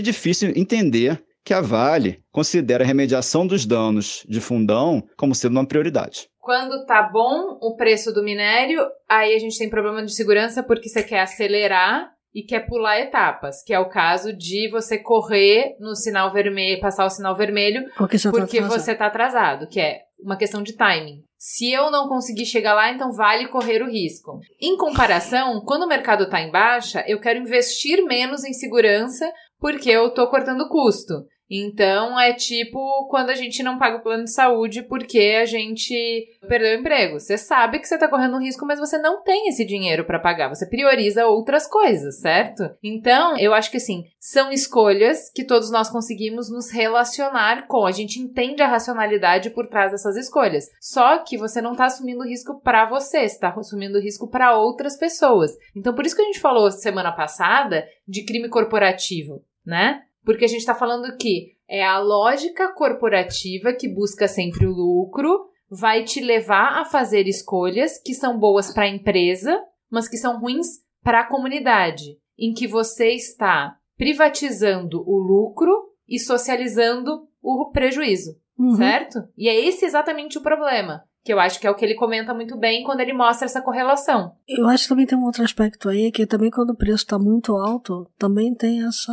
difícil entender que a Vale considera a remediação dos danos de fundão como sendo uma prioridade. Quando tá bom o preço do minério, aí a gente tem problema de segurança porque você quer acelerar e quer pular etapas, que é o caso de você correr no sinal vermelho, passar o sinal vermelho porque, você, porque tá você tá atrasado, que é uma questão de timing. Se eu não conseguir chegar lá, então vale correr o risco. Em comparação, quando o mercado está em baixa, eu quero investir menos em segurança porque eu estou cortando custo. Então é tipo quando a gente não paga o plano de saúde porque a gente perdeu o emprego. Você sabe que você tá correndo um risco, mas você não tem esse dinheiro para pagar. Você prioriza outras coisas, certo? Então, eu acho que assim, são escolhas que todos nós conseguimos nos relacionar com. A gente entende a racionalidade por trás dessas escolhas. Só que você não tá assumindo risco para você, você tá assumindo risco para outras pessoas. Então, por isso que a gente falou semana passada de crime corporativo, né? Porque a gente está falando que é a lógica corporativa que busca sempre o lucro, vai te levar a fazer escolhas que são boas para a empresa, mas que são ruins para a comunidade, em que você está privatizando o lucro e socializando o prejuízo, uhum. certo? E é esse exatamente o problema. Que eu acho que é o que ele comenta muito bem quando ele mostra essa correlação. Eu acho que também tem um outro aspecto aí, que também quando o preço está muito alto, também tem essa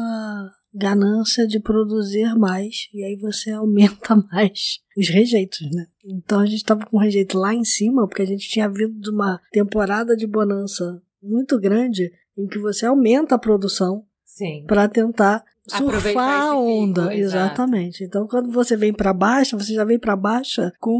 ganância de produzir mais e aí você [LAUGHS] aumenta mais os rejeitos, né? Então a gente estava com rejeito lá em cima porque a gente tinha vindo de uma temporada de bonança muito grande em que você aumenta a produção para tentar surfar a onda, pico, exatamente. Então, quando você vem para baixa, você já vem para baixa com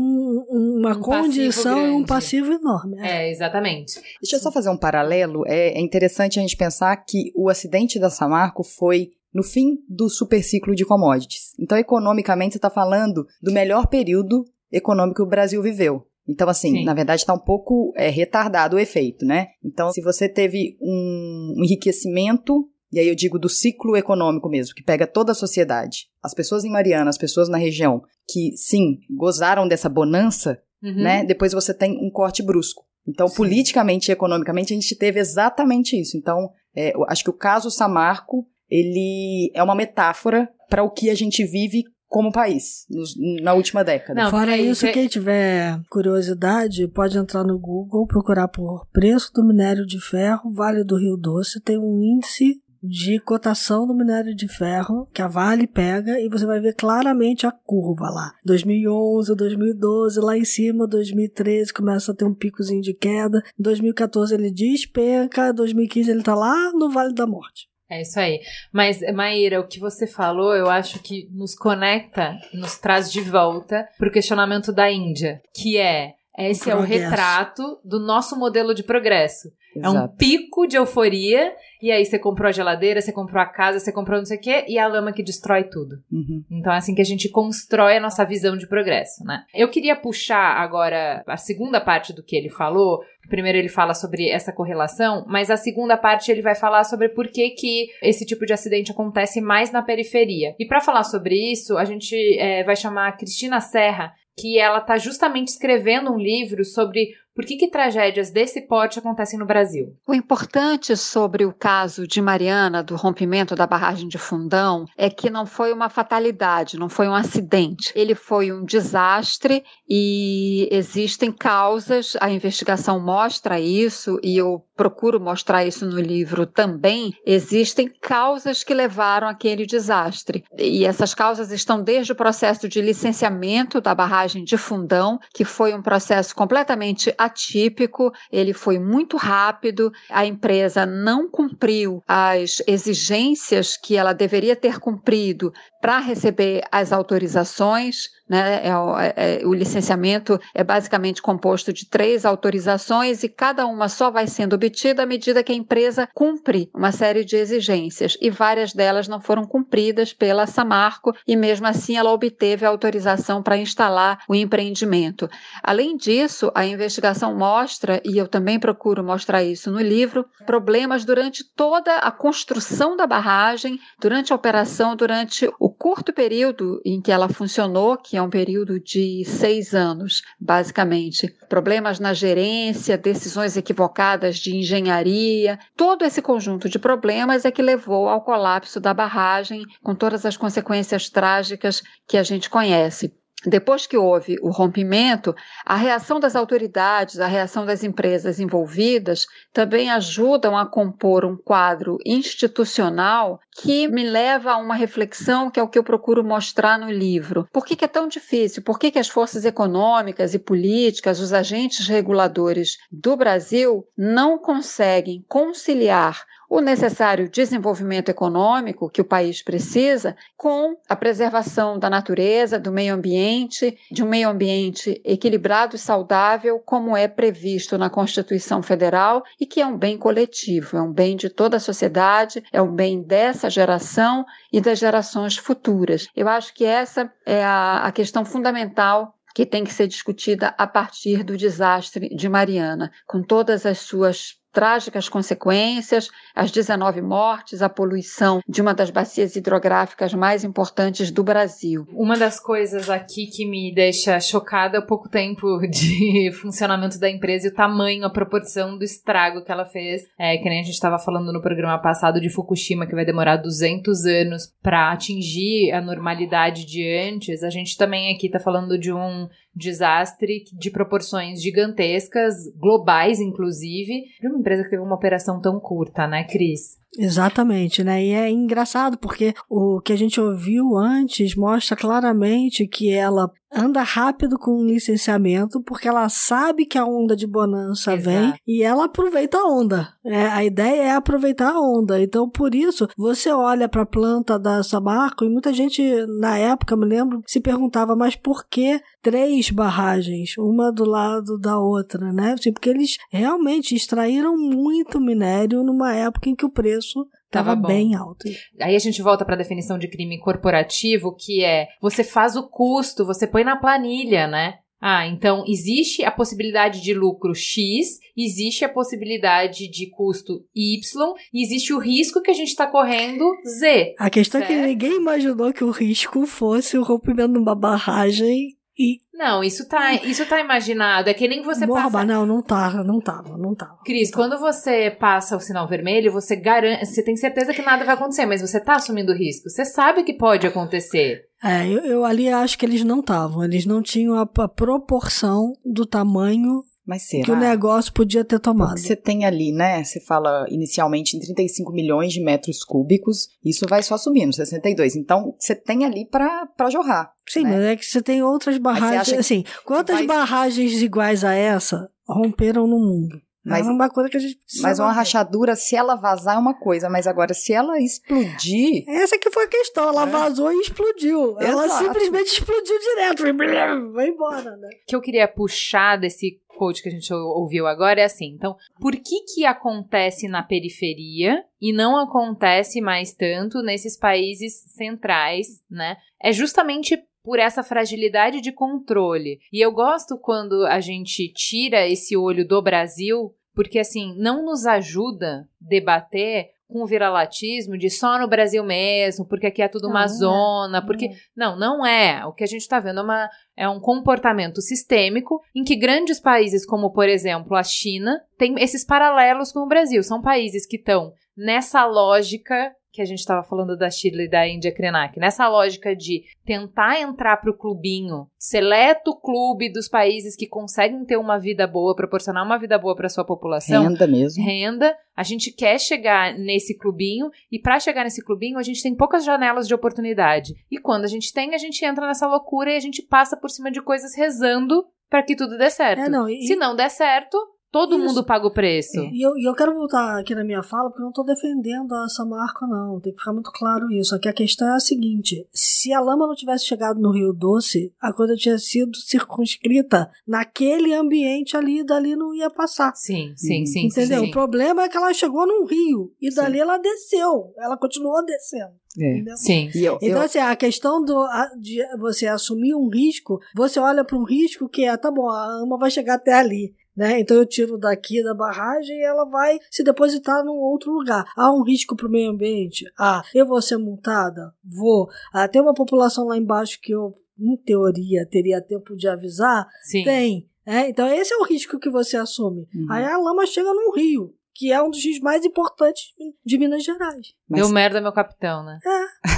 uma Um condição e um passivo enorme. É, exatamente. Deixa eu só fazer um paralelo. É, é interessante a gente pensar que o acidente da Samarco foi no fim do superciclo de commodities. Então, economicamente, você está falando do melhor período econômico que o Brasil viveu. Então, assim, Sim. na verdade, está um pouco é, retardado o efeito, né? Então, se você teve um enriquecimento, e aí eu digo do ciclo econômico mesmo, que pega toda a sociedade, as pessoas em Mariana, as pessoas na região, que sim, gozaram dessa bonança, Uhum. né? Depois você tem um corte brusco. Então, Sim. politicamente e economicamente, a gente teve exatamente isso. Então, é, acho que o caso Samarco, ele é uma metáfora para o que a gente vive como país nos- na última década. Não, Fora isso, cê- quem tiver curiosidade, pode entrar no Google, procurar por preço do minério de ferro, Vale do Rio Doce, tem um índice de cotação do minério de ferro que a Vale pega e você vai ver claramente a curva lá. 2011, 2012, lá em cima, 2013 começa a ter um picozinho de queda, 2014 ele despenca, 2015 ele tá lá no Vale da Morte. É isso aí. Mas, Maíra, o que você falou, eu acho que nos conecta, nos traz de volta pro questionamento da Índia, que é esse é o retrato do nosso modelo de progresso. É um Exato. pico de euforia, e aí você comprou a geladeira, você comprou a casa, você comprou não sei o quê, e a lama que destrói tudo. Uhum. Então é assim que a gente constrói a nossa visão de progresso, né? Eu queria puxar agora a segunda parte do que ele falou. Primeiro ele fala sobre essa correlação, mas a segunda parte ele vai falar sobre por que, que esse tipo de acidente acontece mais na periferia. E para falar sobre isso, a gente é, vai chamar a Cristina Serra, que ela tá justamente escrevendo um livro sobre por que, que tragédias desse porte acontecem no Brasil. O importante sobre o caso de Mariana, do rompimento da barragem de Fundão, é que não foi uma fatalidade, não foi um acidente. Ele foi um desastre e existem causas, a investigação mostra isso e eu procuro mostrar isso no livro também. Existem causas que levaram aquele desastre. E essas causas estão desde o processo de licenciamento da barragem de Fundão, que foi um processo completamente atípico, ele foi muito rápido, a empresa não cumpriu as exigências que ela deveria ter cumprido para receber as autorizações. Né? É o, é- o licenciamento é basicamente composto de três autorizações e cada uma só vai sendo obtida à medida que a empresa cumpre uma série de exigências e várias delas não foram cumpridas pela Samarco e mesmo assim ela obteve a autorização para instalar o empreendimento. Além disso, a investigação mostra, e eu também procuro mostrar isso no livro, problemas durante toda a construção da barragem, durante a operação, durante o curto período em que ela funcionou, que é um período de seis anos, basicamente. Problemas na gerência, decisões equivocadas de engenharia, todo esse conjunto de problemas é que levou ao colapso da barragem, com todas as consequências trágicas que a gente conhece. Depois que houve o rompimento, a reação das autoridades, a reação das empresas envolvidas também ajudam a compor um quadro institucional que me leva a uma reflexão que é o que eu procuro mostrar no livro. Por que, que é tão difícil? Por que, que as forças econômicas e políticas, os agentes reguladores do Brasil não conseguem conciliar o necessário desenvolvimento econômico que o país precisa com a preservação da natureza, do meio ambiente, de um meio ambiente equilibrado e saudável, como é previsto na Constituição Federal e que é um bem coletivo, é um bem de toda a sociedade, é um bem dessa geração e das gerações futuras. Eu acho que essa é a, a questão fundamental que tem que ser discutida a partir do desastre de Mariana, com todas as suas trágicas consequências, as 19 mortes, a poluição de uma das bacias hidrográficas mais importantes do Brasil. Uma das coisas aqui que me deixa chocada é o pouco tempo [LAUGHS] de funcionamento da empresa e o tamanho, a proporção do estrago que ela fez. É, que nem a gente estava falando no programa passado de Fukushima, que vai demorar 200 anos para atingir a normalidade de antes. A gente também aqui está falando de um desastre de proporções gigantescas, globais inclusive, de uma empresa que teve uma operação tão curta, né, Cris? Exatamente, né? E é engraçado porque o que a gente ouviu antes mostra claramente que ela anda rápido com o licenciamento porque ela sabe que a onda de bonança Exato. vem e ela aproveita a onda. É, a ideia é aproveitar a onda. Então, por isso, você olha para a planta da Samarco e muita gente, na época, me lembro, se perguntava, mas por que três barragens, uma do lado da outra, né? Assim, porque eles realmente extraíram muito minério numa época em que o preço Tava estava bom. bem alto. Aí a gente volta para a definição de crime corporativo, que é você faz o custo, você põe na planilha, né? Ah, então existe a possibilidade de lucro X, existe a possibilidade de custo Y, e existe o risco que a gente está correndo Z. A questão é que Certo. ninguém imaginou que o risco fosse o rompimento de uma barragem e Não, isso tá, isso tá imaginado. É que nem você morba. passa. Não, não tava, não tava, não tava. Cris, quando você passa o sinal vermelho, você garante, você tem certeza que nada vai acontecer, mas você tá assumindo risco. Você sabe que pode acontecer. É, eu, eu ali acho que eles não estavam. Eles não tinham a, a proporção do tamanho Mas será? que o negócio podia ter tomado. Porque você tem ali, né? Você fala inicialmente em 35 milhões de metros cúbicos, isso vai só subindo, 62. Então, você tem ali pra pra jorrar. Sim, né? mas é que você tem outras barragens. Assim, quantas vai- barragens iguais a essa romperam no mundo? Mas- é uma coisa que a gente precisa. Mas uma rachadura, se ela vazar, é uma coisa, mas agora, se ela explodir. Essa que foi a questão. Ela É. vazou e explodiu. Ela Exato. simplesmente explodiu direto. Vai embora, né? O que eu queria puxar desse quote que a gente ou- ouviu agora é assim, então, por que que acontece na periferia e não acontece mais tanto nesses países centrais, né? É justamente por essa fragilidade de controle. E eu gosto quando a gente tira esse olho do Brasil, porque assim, não nos ajuda debater com o viralatismo de só no Brasil mesmo, porque aqui é tudo Não, uma é. zona, porque não, não é. O que a gente está vendo é, uma, é um comportamento sistêmico em que grandes países, como por exemplo a China, têm esses paralelos com o Brasil. São países que estão nessa lógica que a gente estava falando da Chile e da Índia Krenak, nessa lógica de tentar entrar para o clubinho, seleto clube dos países que conseguem ter uma vida boa, proporcionar uma vida boa para sua população, Renda mesmo. renda. A gente quer chegar nesse clubinho e para chegar nesse clubinho a gente tem poucas janelas de oportunidade. E quando a gente tem, a gente entra nessa loucura e a gente passa por cima de coisas rezando para que tudo dê certo. É, não, e- Se não der certo, todo Isso. mundo paga o preço. E eu, e eu quero voltar aqui na minha fala, porque eu não estou defendendo a Samarco, não. Tem que ficar muito claro isso. Aqui a questão é a seguinte: se a lama não tivesse chegado no Rio Doce, a coisa tinha sido circunscrita naquele ambiente ali, e dali não ia passar. Sim, sim, sim. Entendeu? sim, O sim. problema é que ela chegou num rio e dali ela desceu. Ela continuou descendo. É. Entendeu? Sim. E eu, Então, eu- assim, a questão do, a- de você assumir um risco, você olha para um risco que é, tá bom, a ama vai chegar até ali. Né? Então eu tiro daqui da barragem e ela vai se depositar num outro lugar. Há um risco para o meio ambiente? Ah, eu vou ser multada? Vou. Ah, tem uma população lá embaixo que eu, em teoria, teria tempo de avisar? Sim. Tem. É, então esse é o risco que você assume. Uhum. Aí a lama chega num rio, que é um dos rios mais importantes de Minas Gerais. mas, Deu merda, meu capitão, né?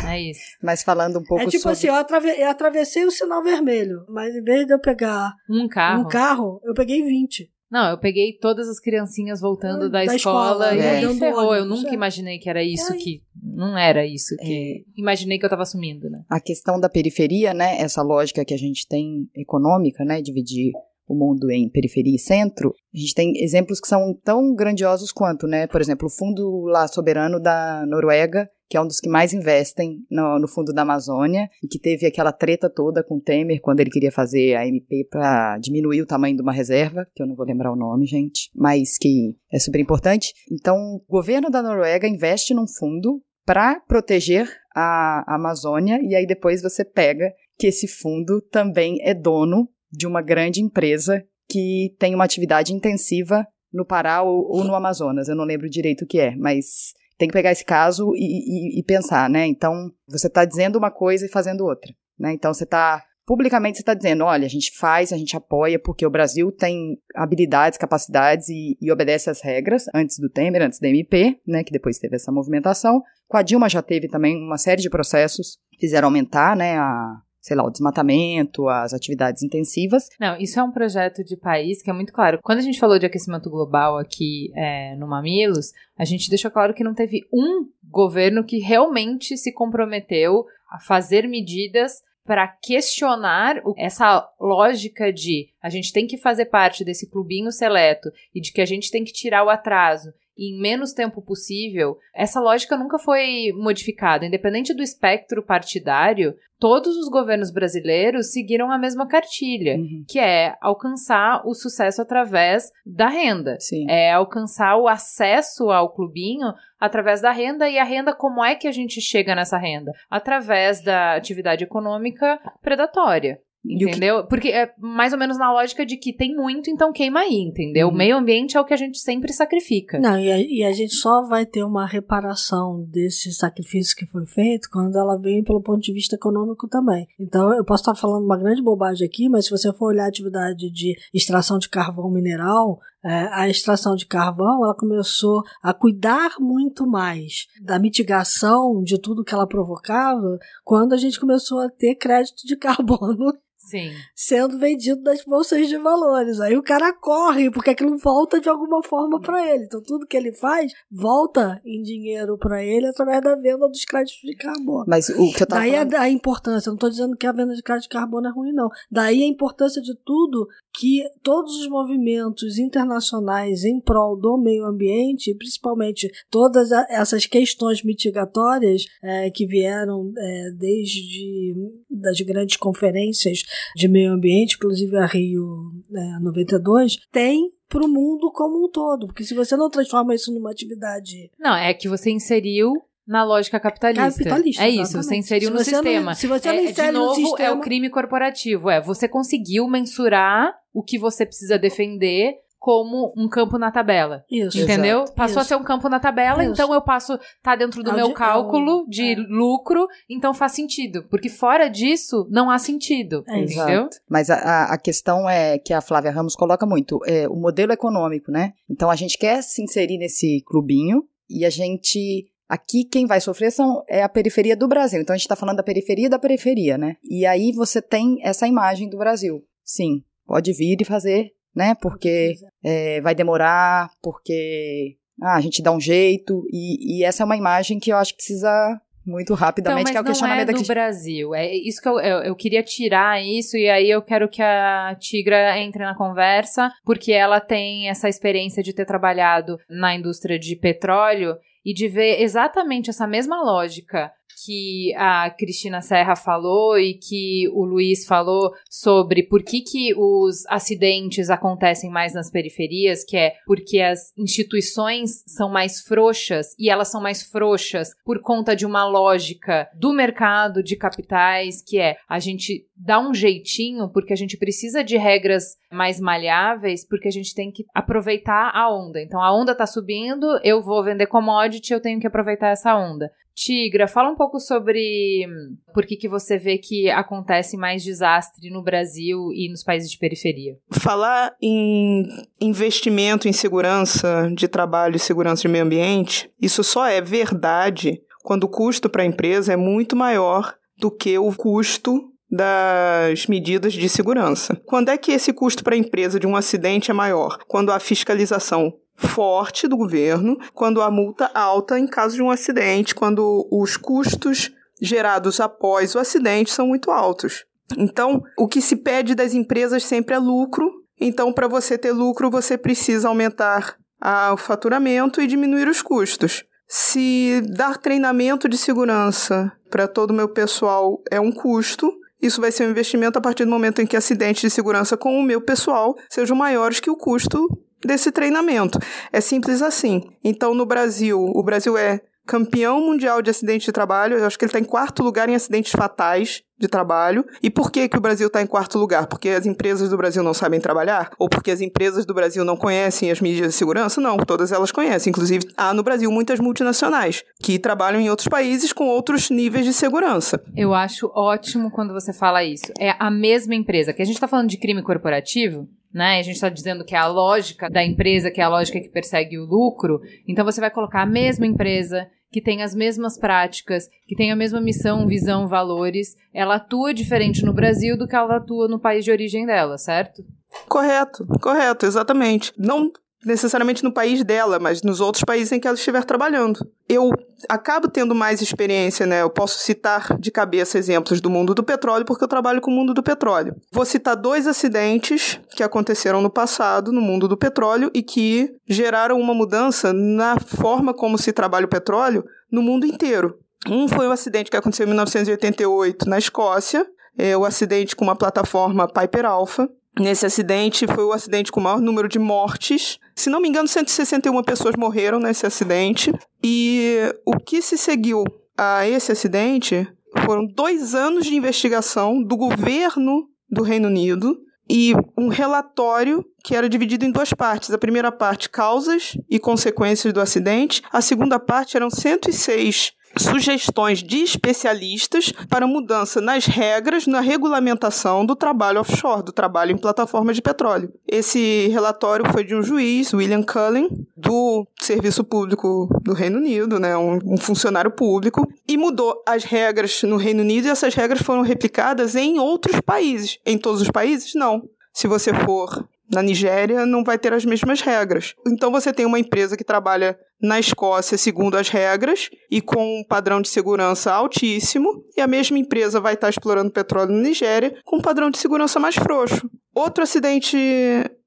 É isso. [LAUGHS] mas falando um pouco É tipo sobre. assim, eu, atrave- eu atravessei o sinal vermelho, mas em vez de eu pegar Um carro. um carro, eu peguei 20. Não, eu peguei todas as criancinhas voltando da, Da escola, escola, e é. aí dando ferrou. Eu nunca é. imaginei que era isso É. que. Não era isso que. Imaginei que eu tava assumindo, né? a questão da periferia, né? Essa lógica que a gente tem econômica, né? Dividir o mundo em periferia e centro. A gente tem exemplos que são tão grandiosos quanto, né? Por exemplo, o Fundo lá Soberano da Noruega, que é um dos que mais investem no, no fundo da Amazônia e que teve aquela treta toda com o Temer quando ele queria fazer a MP para diminuir o tamanho de uma reserva, que eu não vou lembrar o nome, gente, mas que é super importante. Então, o governo da Noruega investe num fundo para proteger a Amazônia e aí depois você pega que esse fundo também é dono de uma grande empresa que tem uma atividade intensiva no Pará ou, ou no Amazonas. Eu não lembro direito o que é, mas tem que pegar esse caso e, e- e pensar, né? Então, você está dizendo uma coisa e fazendo outra, né? Então, você está publicamente você está dizendo, olha, a gente faz, a gente apoia, porque o Brasil tem habilidades, capacidades e, e obedece às regras, antes do Temer, antes da MP, né, que depois teve essa movimentação. Com a Dilma já teve também uma série de processos, fizeram aumentar, né, a, sei lá, o desmatamento, as atividades intensivas. Não, isso é um projeto de país que é muito claro. Quando a gente falou de aquecimento global aqui é, no Mamilos, a gente deixou claro que não teve um governo que realmente se comprometeu a fazer medidas para questionar essa lógica de a gente tem que fazer parte desse clubinho seleto e de que a gente tem que tirar o atraso em menos tempo possível, essa lógica nunca foi modificada. Independente do espectro partidário, todos os governos brasileiros seguiram a mesma cartilha, uhum. que é alcançar o sucesso através da renda. Sim. É alcançar o acesso ao clubinho através da renda e a renda como é que a gente chega nessa renda? Através da atividade econômica predatória. Entendeu? Que... Porque é mais ou menos na lógica de que tem muito, então queima aí, entendeu? Uhum. O meio ambiente é o que a gente sempre sacrifica. Não, e a, e a, gente só vai ter uma reparação desse sacrifício que foi feito quando ela vem pelo ponto de vista econômico também. Então, eu posso estar falando uma grande bobagem aqui, mas se você for olhar a atividade de extração de carvão mineral, é, a extração de carvão ela começou a cuidar muito mais da mitigação de tudo que ela provocava quando a gente começou a ter crédito de carbono Sim. sendo vendido nas bolsas de valores. Aí o cara corre, porque aquilo volta de alguma forma para ele. Então tudo que ele faz volta em dinheiro para ele através da venda dos créditos de carbono. Mas o que eu tava Daí falando... a, a importância, não estou dizendo que a venda de crédito de carbono é ruim, não. Daí a importância de tudo que todos os movimentos internacionais em prol do meio ambiente, principalmente todas essas questões mitigatórias é, que vieram é, desde das grandes conferências de meio ambiente, inclusive a Rio é, 92, tem para o mundo como um todo. Porque se você não transforma isso numa atividade. Não, é que você inseriu na lógica capitalista. Capitalista. É isso, você inseriu se no você sistema. Não, se você é, não insere de novo, no sistema... é o crime corporativo. É, você conseguiu mensurar o que você precisa defender como um campo na tabela. Isso. Entendeu? Exato. Passou a Isso. ser um campo na tabela, Isso. então eu passo tá dentro do É meu de- cálculo é o- de é. lucro, então faz sentido, porque fora disso não há sentido, É isso. entendeu? Mas a, a- a questão é que a Flávia Ramos coloca muito, é o modelo econômico, né? Então a gente quer se inserir nesse clubinho e a gente. Aqui quem vai sofrer são, é a periferia do Brasil. Então a gente está falando da periferia da periferia, né? E aí você tem essa imagem do Brasil. Sim, pode vir e fazer, né? Porque é, vai demorar, porque ah, a gente dá um jeito. E, e essa é uma imagem que eu acho que precisa muito rapidamente, então, que é o mas não questionamento é do aqui. Brasil. É isso que eu, eu, eu queria tirar isso e aí eu quero que a Tigra entre na conversa, porque ela tem essa experiência de ter trabalhado na indústria de petróleo e de ver exatamente essa mesma lógica que a Cristina Serra falou e que o Luiz falou sobre por que, que os acidentes acontecem mais nas periferias, que é porque as instituições são mais frouxas e elas são mais frouxas por conta de uma lógica do mercado de capitais, que é a gente dá um jeitinho porque a gente precisa de regras mais maleáveis, porque a gente tem que aproveitar a onda. Então a onda tá subindo, eu vou vender commodity, eu tenho que aproveitar essa onda. Tigra, fala um pouco sobre hum, por que, que você vê que acontece mais desastre no Brasil e nos países de periferia. Falar em investimento em segurança de trabalho e segurança de meio ambiente, isso só é verdade quando o custo para a empresa é muito maior do que o custo das medidas de segurança. Quando é que esse custo para a empresa de um acidente é maior? Quando há fiscalização forte do governo, quando há multa alta em caso de um acidente, quando os custos gerados após o acidente são muito altos. Então, o que se pede das empresas sempre é lucro. Então, para você ter lucro, você precisa aumentar a- o faturamento e diminuir os custos. Se dar treinamento de segurança para todo o meu pessoal é um custo, isso vai ser um investimento a partir do momento em que acidentes de segurança com o meu pessoal sejam maiores que o custo desse treinamento. É simples assim. Então, no Brasil, o Brasil é campeão mundial de acidente de trabalho. Eu acho que ele está em quarto lugar em acidentes fatais de trabalho. E por que, que o Brasil está em quarto lugar? Porque as empresas do Brasil não sabem trabalhar? Ou porque as empresas do Brasil não conhecem as medidas de segurança? Não, todas elas conhecem. Inclusive, há no Brasil muitas multinacionais que trabalham em outros países com outros níveis de segurança. Eu acho ótimo quando você fala isso. É a mesma empresa. Que a gente está falando de crime corporativo, né? A gente está dizendo que é a lógica da empresa, que é a lógica que persegue o lucro. Então você vai colocar a mesma empresa que tem as mesmas práticas, que tem a mesma missão, visão, valores, ela atua diferente no Brasil do que ela atua no país de origem dela, certo? Correto, correto, exatamente. Não necessariamente no país dela, mas nos outros países em que ela estiver trabalhando. Eu acabo tendo mais experiência, né? Eu posso citar de cabeça exemplos do mundo do petróleo, porque eu trabalho com o mundo do petróleo. Vou citar dois acidentes que aconteceram no passado no mundo do petróleo e que geraram uma mudança na forma como se trabalha o petróleo no mundo inteiro. Um foi um acidente que aconteceu em 1988 na Escócia, é o acidente com uma plataforma Piper Alpha, Nesse acidente, foi o acidente com o maior número de mortes. Se não me engano, 161 pessoas morreram nesse acidente. E o que se seguiu a esse acidente foram dois anos de investigação do governo do Reino Unido e um relatório que era dividido em duas partes. A primeira parte, causas e consequências do acidente. A segunda parte eram 106 sugestões de especialistas para mudança nas regras na regulamentação do trabalho offshore, do trabalho em plataformas de petróleo. Esse relatório foi de um juiz, William Cullen, do Serviço Público do Reino Unido, né, um, um funcionário público, e mudou as regras no Reino Unido e essas regras foram replicadas em outros países. Em todos os países, não. Se você for na Nigéria não vai ter as mesmas regras. Então você tem uma empresa que trabalha na Escócia segundo as regras e com um padrão de segurança altíssimo, e a mesma empresa vai estar explorando petróleo na Nigéria com um padrão de segurança mais frouxo. Outro acidente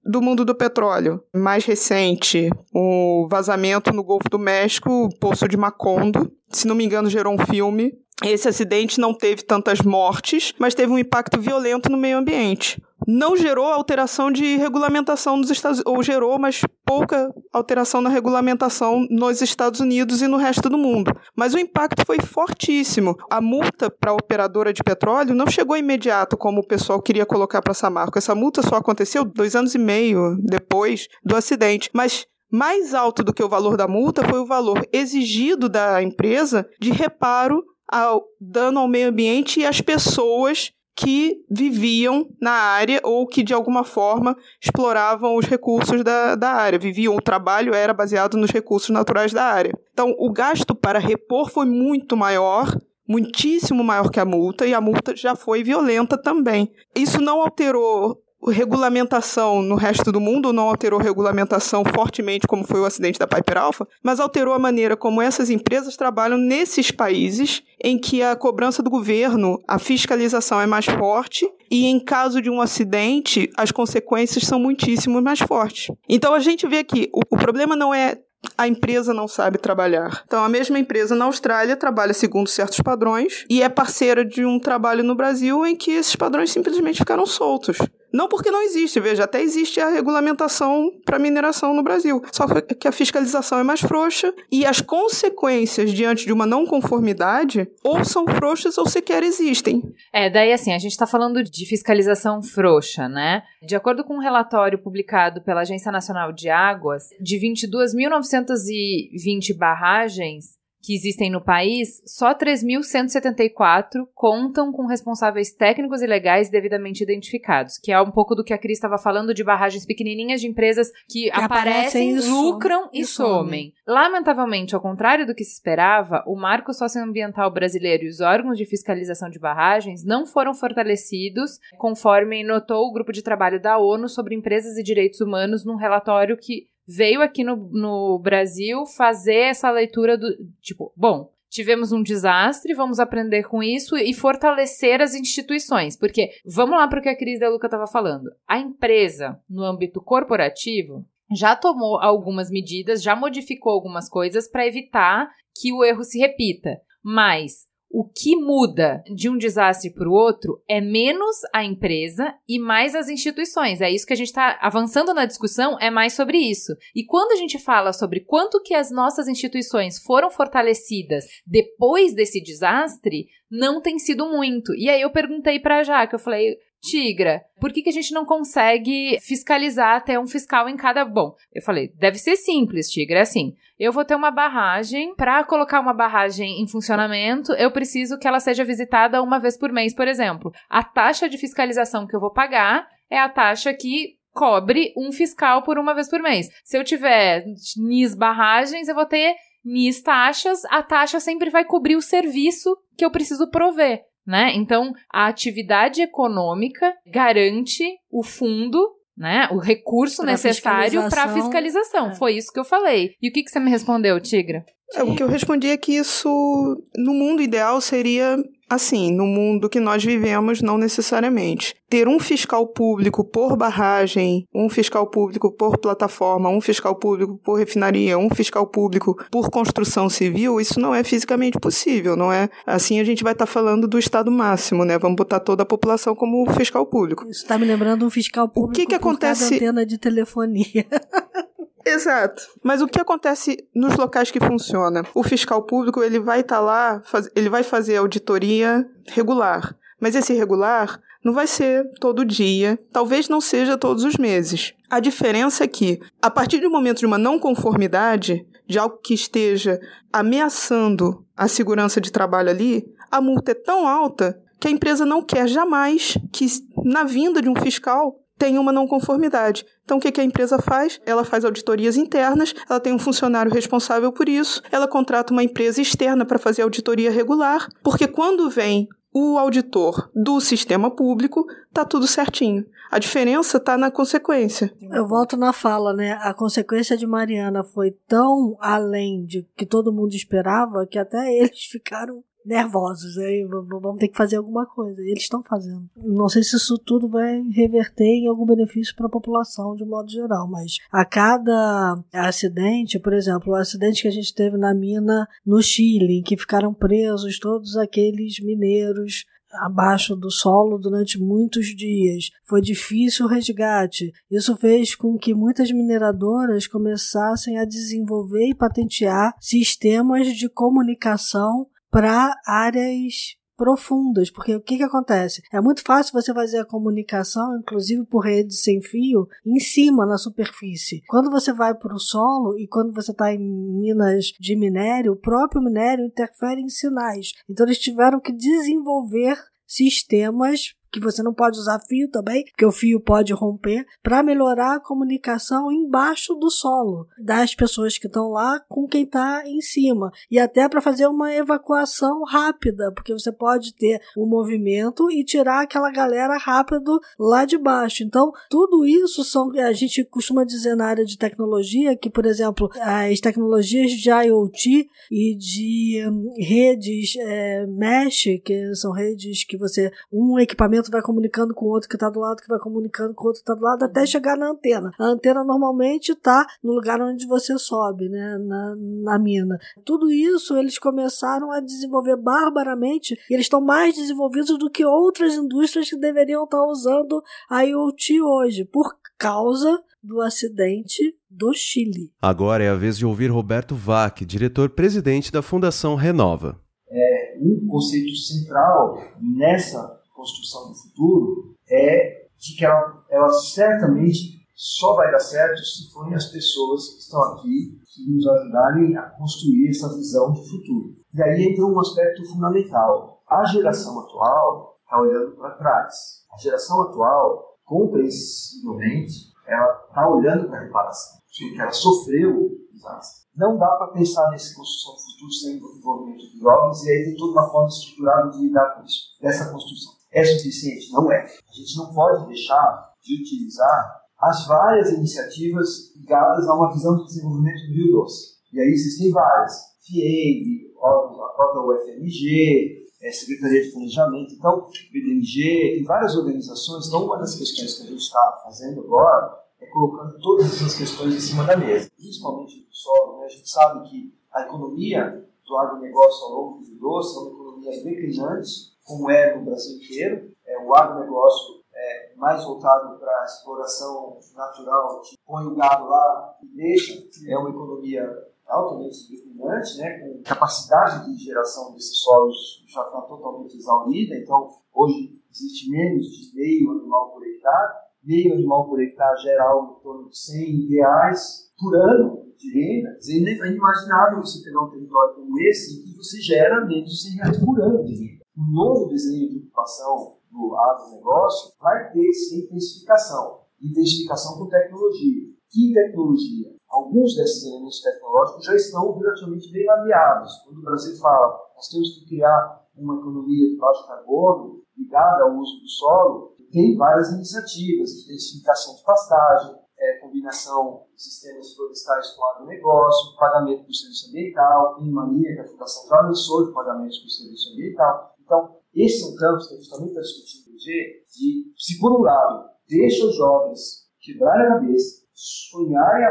do mundo do petróleo, mais recente, o vazamento no Golfo do México, o Poço de Macondo, se não me engano, gerou um filme. Esse acidente não teve tantas mortes, mas teve um impacto violento no meio ambiente não gerou alteração de regulamentação nos Estados ou gerou, mas pouca alteração na regulamentação nos Estados Unidos e no resto do mundo. Mas o impacto foi fortíssimo. A multa para a operadora de petróleo não chegou imediato, como o pessoal queria colocar para essa marca. Essa multa só aconteceu dois anos e meio depois do acidente. Mas mais alto do que o valor da multa foi o valor exigido da empresa de reparo ao dano ao meio ambiente e às pessoas que viviam na área ou que de alguma forma exploravam os recursos da, da área. Viviam, o trabalho era baseado nos recursos naturais da área. Então, o gasto para repor foi muito maior, muitíssimo maior que a multa, e a multa já foi violenta também. Isso não alterou regulamentação no resto do mundo, não alterou regulamentação fortemente como foi o acidente da Piper Alpha, mas alterou a maneira como essas empresas trabalham nesses países em que a cobrança do governo, a fiscalização é mais forte e em caso de um acidente, as consequências são muitíssimo mais fortes. Então a gente vê que o, o problema não é a empresa não sabe trabalhar. Então, a mesma empresa na Austrália trabalha segundo certos padrões e é parceira de um trabalho no Brasil em que esses padrões simplesmente ficaram soltos. Não porque não existe, veja, até existe a regulamentação para mineração no Brasil. Só que a fiscalização é mais frouxa e as consequências diante de uma não conformidade ou são frouxas ou sequer existem. É, daí assim, a gente está falando de fiscalização frouxa, né? De acordo com um relatório publicado pela Agência Nacional de Águas, de 22.920 barragens, que existem no país, só 3.174 contam com responsáveis técnicos e legais devidamente identificados, que é um pouco do que a Cris estava falando de barragens pequenininhas de empresas que, que aparecem, lucram e, e somem. somem. Lamentavelmente, ao contrário do que se esperava, o marco socioambiental brasileiro e os órgãos de fiscalização de barragens não foram fortalecidos, conforme notou o grupo de trabalho da ONU sobre empresas e direitos humanos num relatório que veio aqui no, no Brasil fazer essa leitura do tipo, bom, tivemos um desastre, vamos aprender com isso e fortalecer as instituições. Porque, vamos lá para o que a Cris da Luca estava falando. A empresa, no âmbito corporativo, já tomou algumas medidas, já modificou algumas coisas para evitar que o erro se repita. Mas o que muda de um desastre para o outro é menos a empresa e mais as instituições. É isso que a gente está avançando na discussão, é mais sobre isso. E quando a gente fala sobre quanto que as nossas instituições foram fortalecidas depois desse desastre, não tem sido muito. E aí eu perguntei para a Jaque, eu falei, Tigra, por que, que a gente não consegue fiscalizar até um fiscal em cada. Bom, eu falei, deve ser simples, Tigra. É assim: eu vou ter uma barragem. Para colocar uma barragem em funcionamento, eu preciso que ela seja visitada uma vez por mês, por exemplo. A taxa de fiscalização que eu vou pagar é a taxa que cobre um fiscal por uma vez por mês. Se eu tiver NIS barragens, eu vou ter mis taxas, a taxa sempre vai cobrir o serviço que eu preciso prover. Né? Então, a atividade econômica garante o fundo né? O recurso pra necessário para fiscalização. É. Foi isso que eu falei. E o que, que você me respondeu, Tigra? É, o que eu respondi é que isso, no mundo ideal, seria assim, no mundo que nós vivemos, não necessariamente. Ter um fiscal público por barragem, um fiscal público por plataforma, um fiscal público por refinaria, um fiscal público por construção civil, isso não é fisicamente possível, não é? Assim a gente vai estar tá falando do estado máximo, né? Vamos botar toda a população como fiscal público. Isso está me lembrando um fiscal público o que que acontece? antena de telefonia. [LAUGHS] Exato. Mas o que acontece nos locais que funciona? O fiscal público ele vai estar tá lá, faz, ele vai fazer auditoria regular. Mas esse regular não vai ser todo dia, talvez não seja todos os meses. A diferença é que, a partir do momento de uma não conformidade, de algo que esteja ameaçando a segurança de trabalho ali, a multa é tão alta que a empresa não quer jamais que, na vinda de um fiscal, tem uma não conformidade. Então, o que, a empresa faz? Ela faz auditorias internas, ela tem um funcionário responsável por isso, ela contrata uma empresa externa para fazer auditoria regular, porque quando vem o auditor do sistema público, tá tudo certinho. A diferença está na consequência. Eu volto na fala, né? A consequência de Mariana foi tão além de que todo mundo esperava que até [LAUGHS] eles ficaram nervosos, aí vamos ter que fazer alguma coisa. Eles estão fazendo. Não sei se isso tudo vai reverter em algum benefício para a população de modo geral, mas a cada acidente, por exemplo, o acidente que a gente teve na mina no Chile, em que ficaram presos todos aqueles mineiros abaixo do solo durante muitos dias. Foi difícil o resgate. Isso fez com que muitas mineradoras começassem a desenvolver e patentear sistemas de comunicação para áreas profundas, porque o que, que acontece? É muito fácil você fazer a comunicação, inclusive por rede sem fio, em cima, na superfície. Quando você vai para o solo e quando você está em minas de minério, o próprio minério interfere em sinais. Então eles tiveram que desenvolver sistemas que você não pode usar fio também, porque o fio pode romper, para melhorar a comunicação embaixo do solo das pessoas que estão lá com quem está em cima e até para fazer uma evacuação rápida, porque você pode ter um movimento e tirar aquela galera rápido lá de baixo. Então, tudo isso são a gente costuma dizer na área de tecnologia que, por exemplo, as tecnologias de IoT e de hum, redes é, mesh, que são redes que você um equipamento vai comunicando com o outro que está do lado, que vai comunicando com o outro que está do lado, até chegar na antena. A antena normalmente está no lugar onde você sobe, né, na, na mina. Tudo isso eles começaram a desenvolver barbaramente e eles estão mais desenvolvidos do que outras indústrias que deveriam estar usando a IoT hoje, por causa do acidente do Chile. Agora é a vez de ouvir Roberto Vac, diretor-presidente da Fundação Renova. É um conceito central nessa construção do futuro é de que ela, ela certamente só vai dar certo se forem as pessoas que estão aqui que nos ajudarem a construir essa visão de futuro. E aí entra um aspecto fundamental. A geração atual está olhando para trás. A geração atual, compreensivelmente, ela está olhando para a reparação, porque ela sofreu desastre. Não dá para pensar nessa construção do futuro sem envolvimento de jovens e aí tem toda uma forma estruturada de lidar com isso, dessa construção. É suficiente? Não é. A gente não pode deixar de utilizar as várias iniciativas ligadas a uma visão de desenvolvimento do Rio Doce. E aí existem várias. FIEG, a própria UFMG, é, Secretaria de Planejamento, então, BDMG, tem várias organizações. Então, uma das questões que a gente está fazendo agora é colocando todas essas questões em cima da mesa, principalmente do solo. Né? A gente sabe que a economia do agronegócio ao longo do Rio Doce é uma economia declinante, como é no Brasil inteiro. É, o agronegócio é mais voltado para a exploração natural, que põe o gado lá e deixa, é uma economia altamente declinante, né, com capacidade de geração desses solos já está totalmente exaurida, então hoje existe menos de meio animal por hectare, meio animal por hectare gera algo em torno de 100 reais por ano de renda, é inimaginável você pegar um território como esse em que você gera menos de 100 reais por ano de renda um novo desenho de ocupação do agronegócio vai ter sim intensificação. Intensificação com tecnologia. Que tecnologia? alguns desses elementos tecnológicos já estão relativamente bem mapeados. Quando o Brasil fala, nós temos que criar uma economia de baixo carbono ligada ao uso do solo, tem várias iniciativas, intensificação de pastagem, é, combinação de sistemas florestais com agronegócio, pagamento do serviço ambiental, tem uma linha que a Fundação já lançou de pagamentos do serviço ambiental. Então, esses são campos que a gente também está discutindo hoje, de, se por um lado, deixa os jovens quebrarem a cabeça, sonharem a,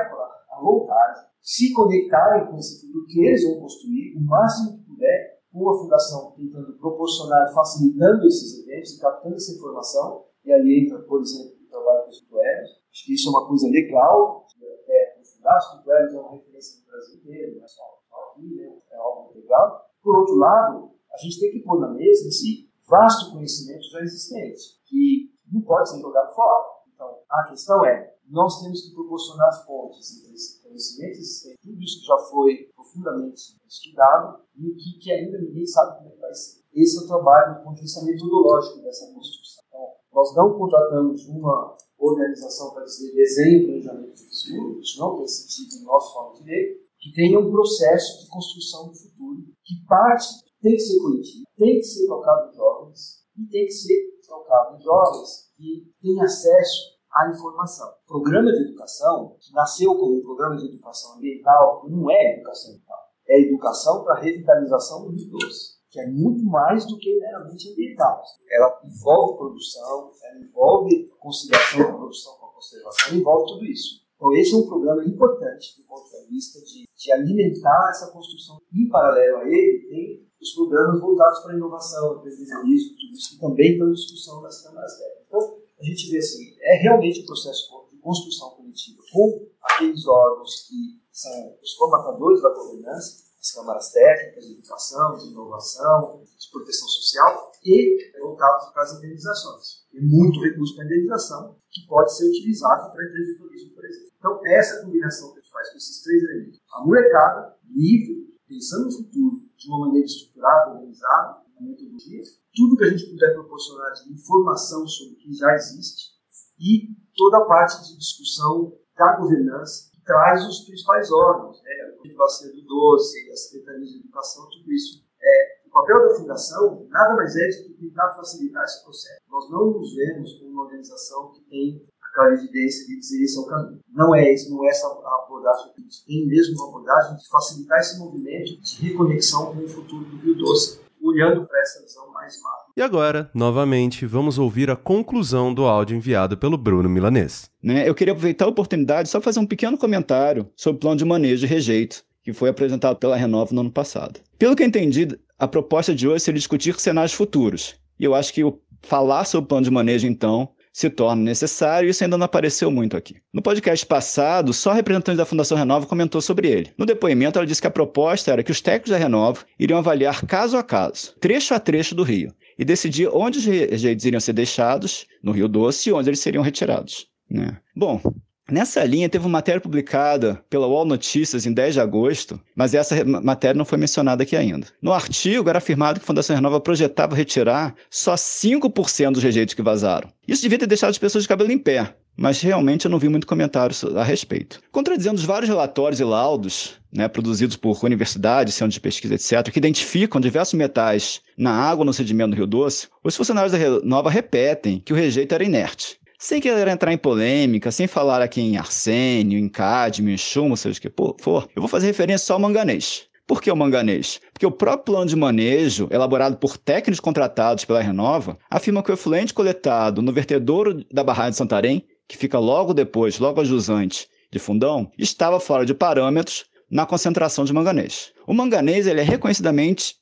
a vontade, se conectarem com esse futuro que eles vão construir, o máximo que puder, com a Fundação tentando proporcionar, facilitando esses eventos captando essa informação, e ali entra, por exemplo, o trabalho com os tutelos. Acho que isso é uma coisa legal, até aprofundar. Os tutelos é uma referência no Brasil inteiro, não é só aqui, né? é algo legal. Por outro lado, a gente tem que pôr na mesa esse vasto conhecimento já existente, que não pode ser jogado fora. Então, a questão é, nós temos que proporcionar as pontes entre esse conhecimento existente, tudo isso que já foi profundamente estudado, e o que, que ainda ninguém sabe como é que vai ser. Esse é o trabalho do ponto de vista metodológico dessa construção. Então, nós não contratamos uma organização para dizer desenho e planejamento do futuro, isso não tem sentido no nosso forma de ler, que tenha um processo de construção do futuro, que parte tem que ser coletivo, tem que ser tocado em jovens, e tem que ser tocado em jovens que têm acesso à informação. O programa de educação, que nasceu como um programa de educação ambiental, não é educação ambiental, é educação para revitalização do Rio Doce que é muito mais do que meramente ambiental. Ela envolve produção, ela envolve conciliação da produção com a conservação, envolve tudo isso. Então, esse é um programa importante do ponto de vista de, de alimentar essa construção. Em paralelo a ele, tem os programas voltados para a inovação, empreendedorismo, tudo isso que também estão em discussão nas câmaras técnicas. Então, a gente vê assim, é realmente um processo de construção coletiva com aqueles órgãos que são os formatadores da governança, as câmaras técnicas de educação, de inovação, de proteção social e voltados para as indenizações. Tem muito recurso para indenização que pode ser utilizado para empreendedorismo, por exemplo. Então, essa combinação que a gente faz com esses três elementos, a molecada livre, pensando no futuro de uma maneira estruturada, organizada, uma metodologia, tudo que a gente puder proporcionar de informação sobre o que já existe e toda a parte de discussão da governança traz os principais órgãos, né? a Bacia do Doce, a Secretaria de Educação, tudo isso. É, o papel da Fundação nada mais é do que tentar facilitar esse processo. Nós não nos vemos como uma organização que tem aquela evidência de dizer esse é o caminho. Não é isso, não é essa a abordagem que a gente tem mesmo uma abordagem de facilitar esse movimento de reconexão com o futuro do Rio Doce, olhando para essa visão mais macro. E agora, novamente, vamos ouvir a conclusão do áudio enviado pelo Bruno Milanês. Né, eu queria aproveitar a oportunidade só fazer um pequeno comentário sobre o plano de manejo e rejeito que foi apresentado pela Renova no ano passado. Pelo que eu entendi, a proposta de hoje seria discutir cenários futuros. E eu acho que falar sobre o plano de manejo, então, se torna necessário, e isso ainda não apareceu muito aqui. No podcast passado, só a representante da Fundação Renova comentou sobre ele. No depoimento, ela disse que a proposta era que os técnicos da Renova iriam avaliar caso a caso, trecho a trecho do rio, e decidir onde os rejeitos iriam ser deixados no Rio Doce e onde eles seriam retirados. Né? Bom, Nessa linha, teve uma matéria publicada pela UOL Notícias em 10 de agosto, mas essa matéria não foi mencionada aqui ainda. No artigo, era afirmado que a Fundação Renova projetava retirar só 5% dos rejeitos que vazaram. Isso devia ter deixado as pessoas de cabelo em pé, mas realmente eu não vi muito comentário a respeito. Contradizendo os vários relatórios e laudos né, produzidos por universidades, centros de pesquisa, etc., que identificam diversos metais na água no sedimento do Rio Doce, os funcionários da Renova repetem que o rejeito era inerte. Sem querer entrar em polêmica, sem falar aqui em arsênio, em cádmio, em chumbo, seja o que for, eu vou fazer referência só ao manganês. Por que o manganês? Porque o próprio plano de manejo, elaborado por técnicos contratados pela Renova, afirma que o efluente coletado no vertedouro da barragem de Santarém, que fica logo depois, logo ajusante de Fundão, estava fora de parâmetros na concentração de manganês. O manganês ele é reconhecidamente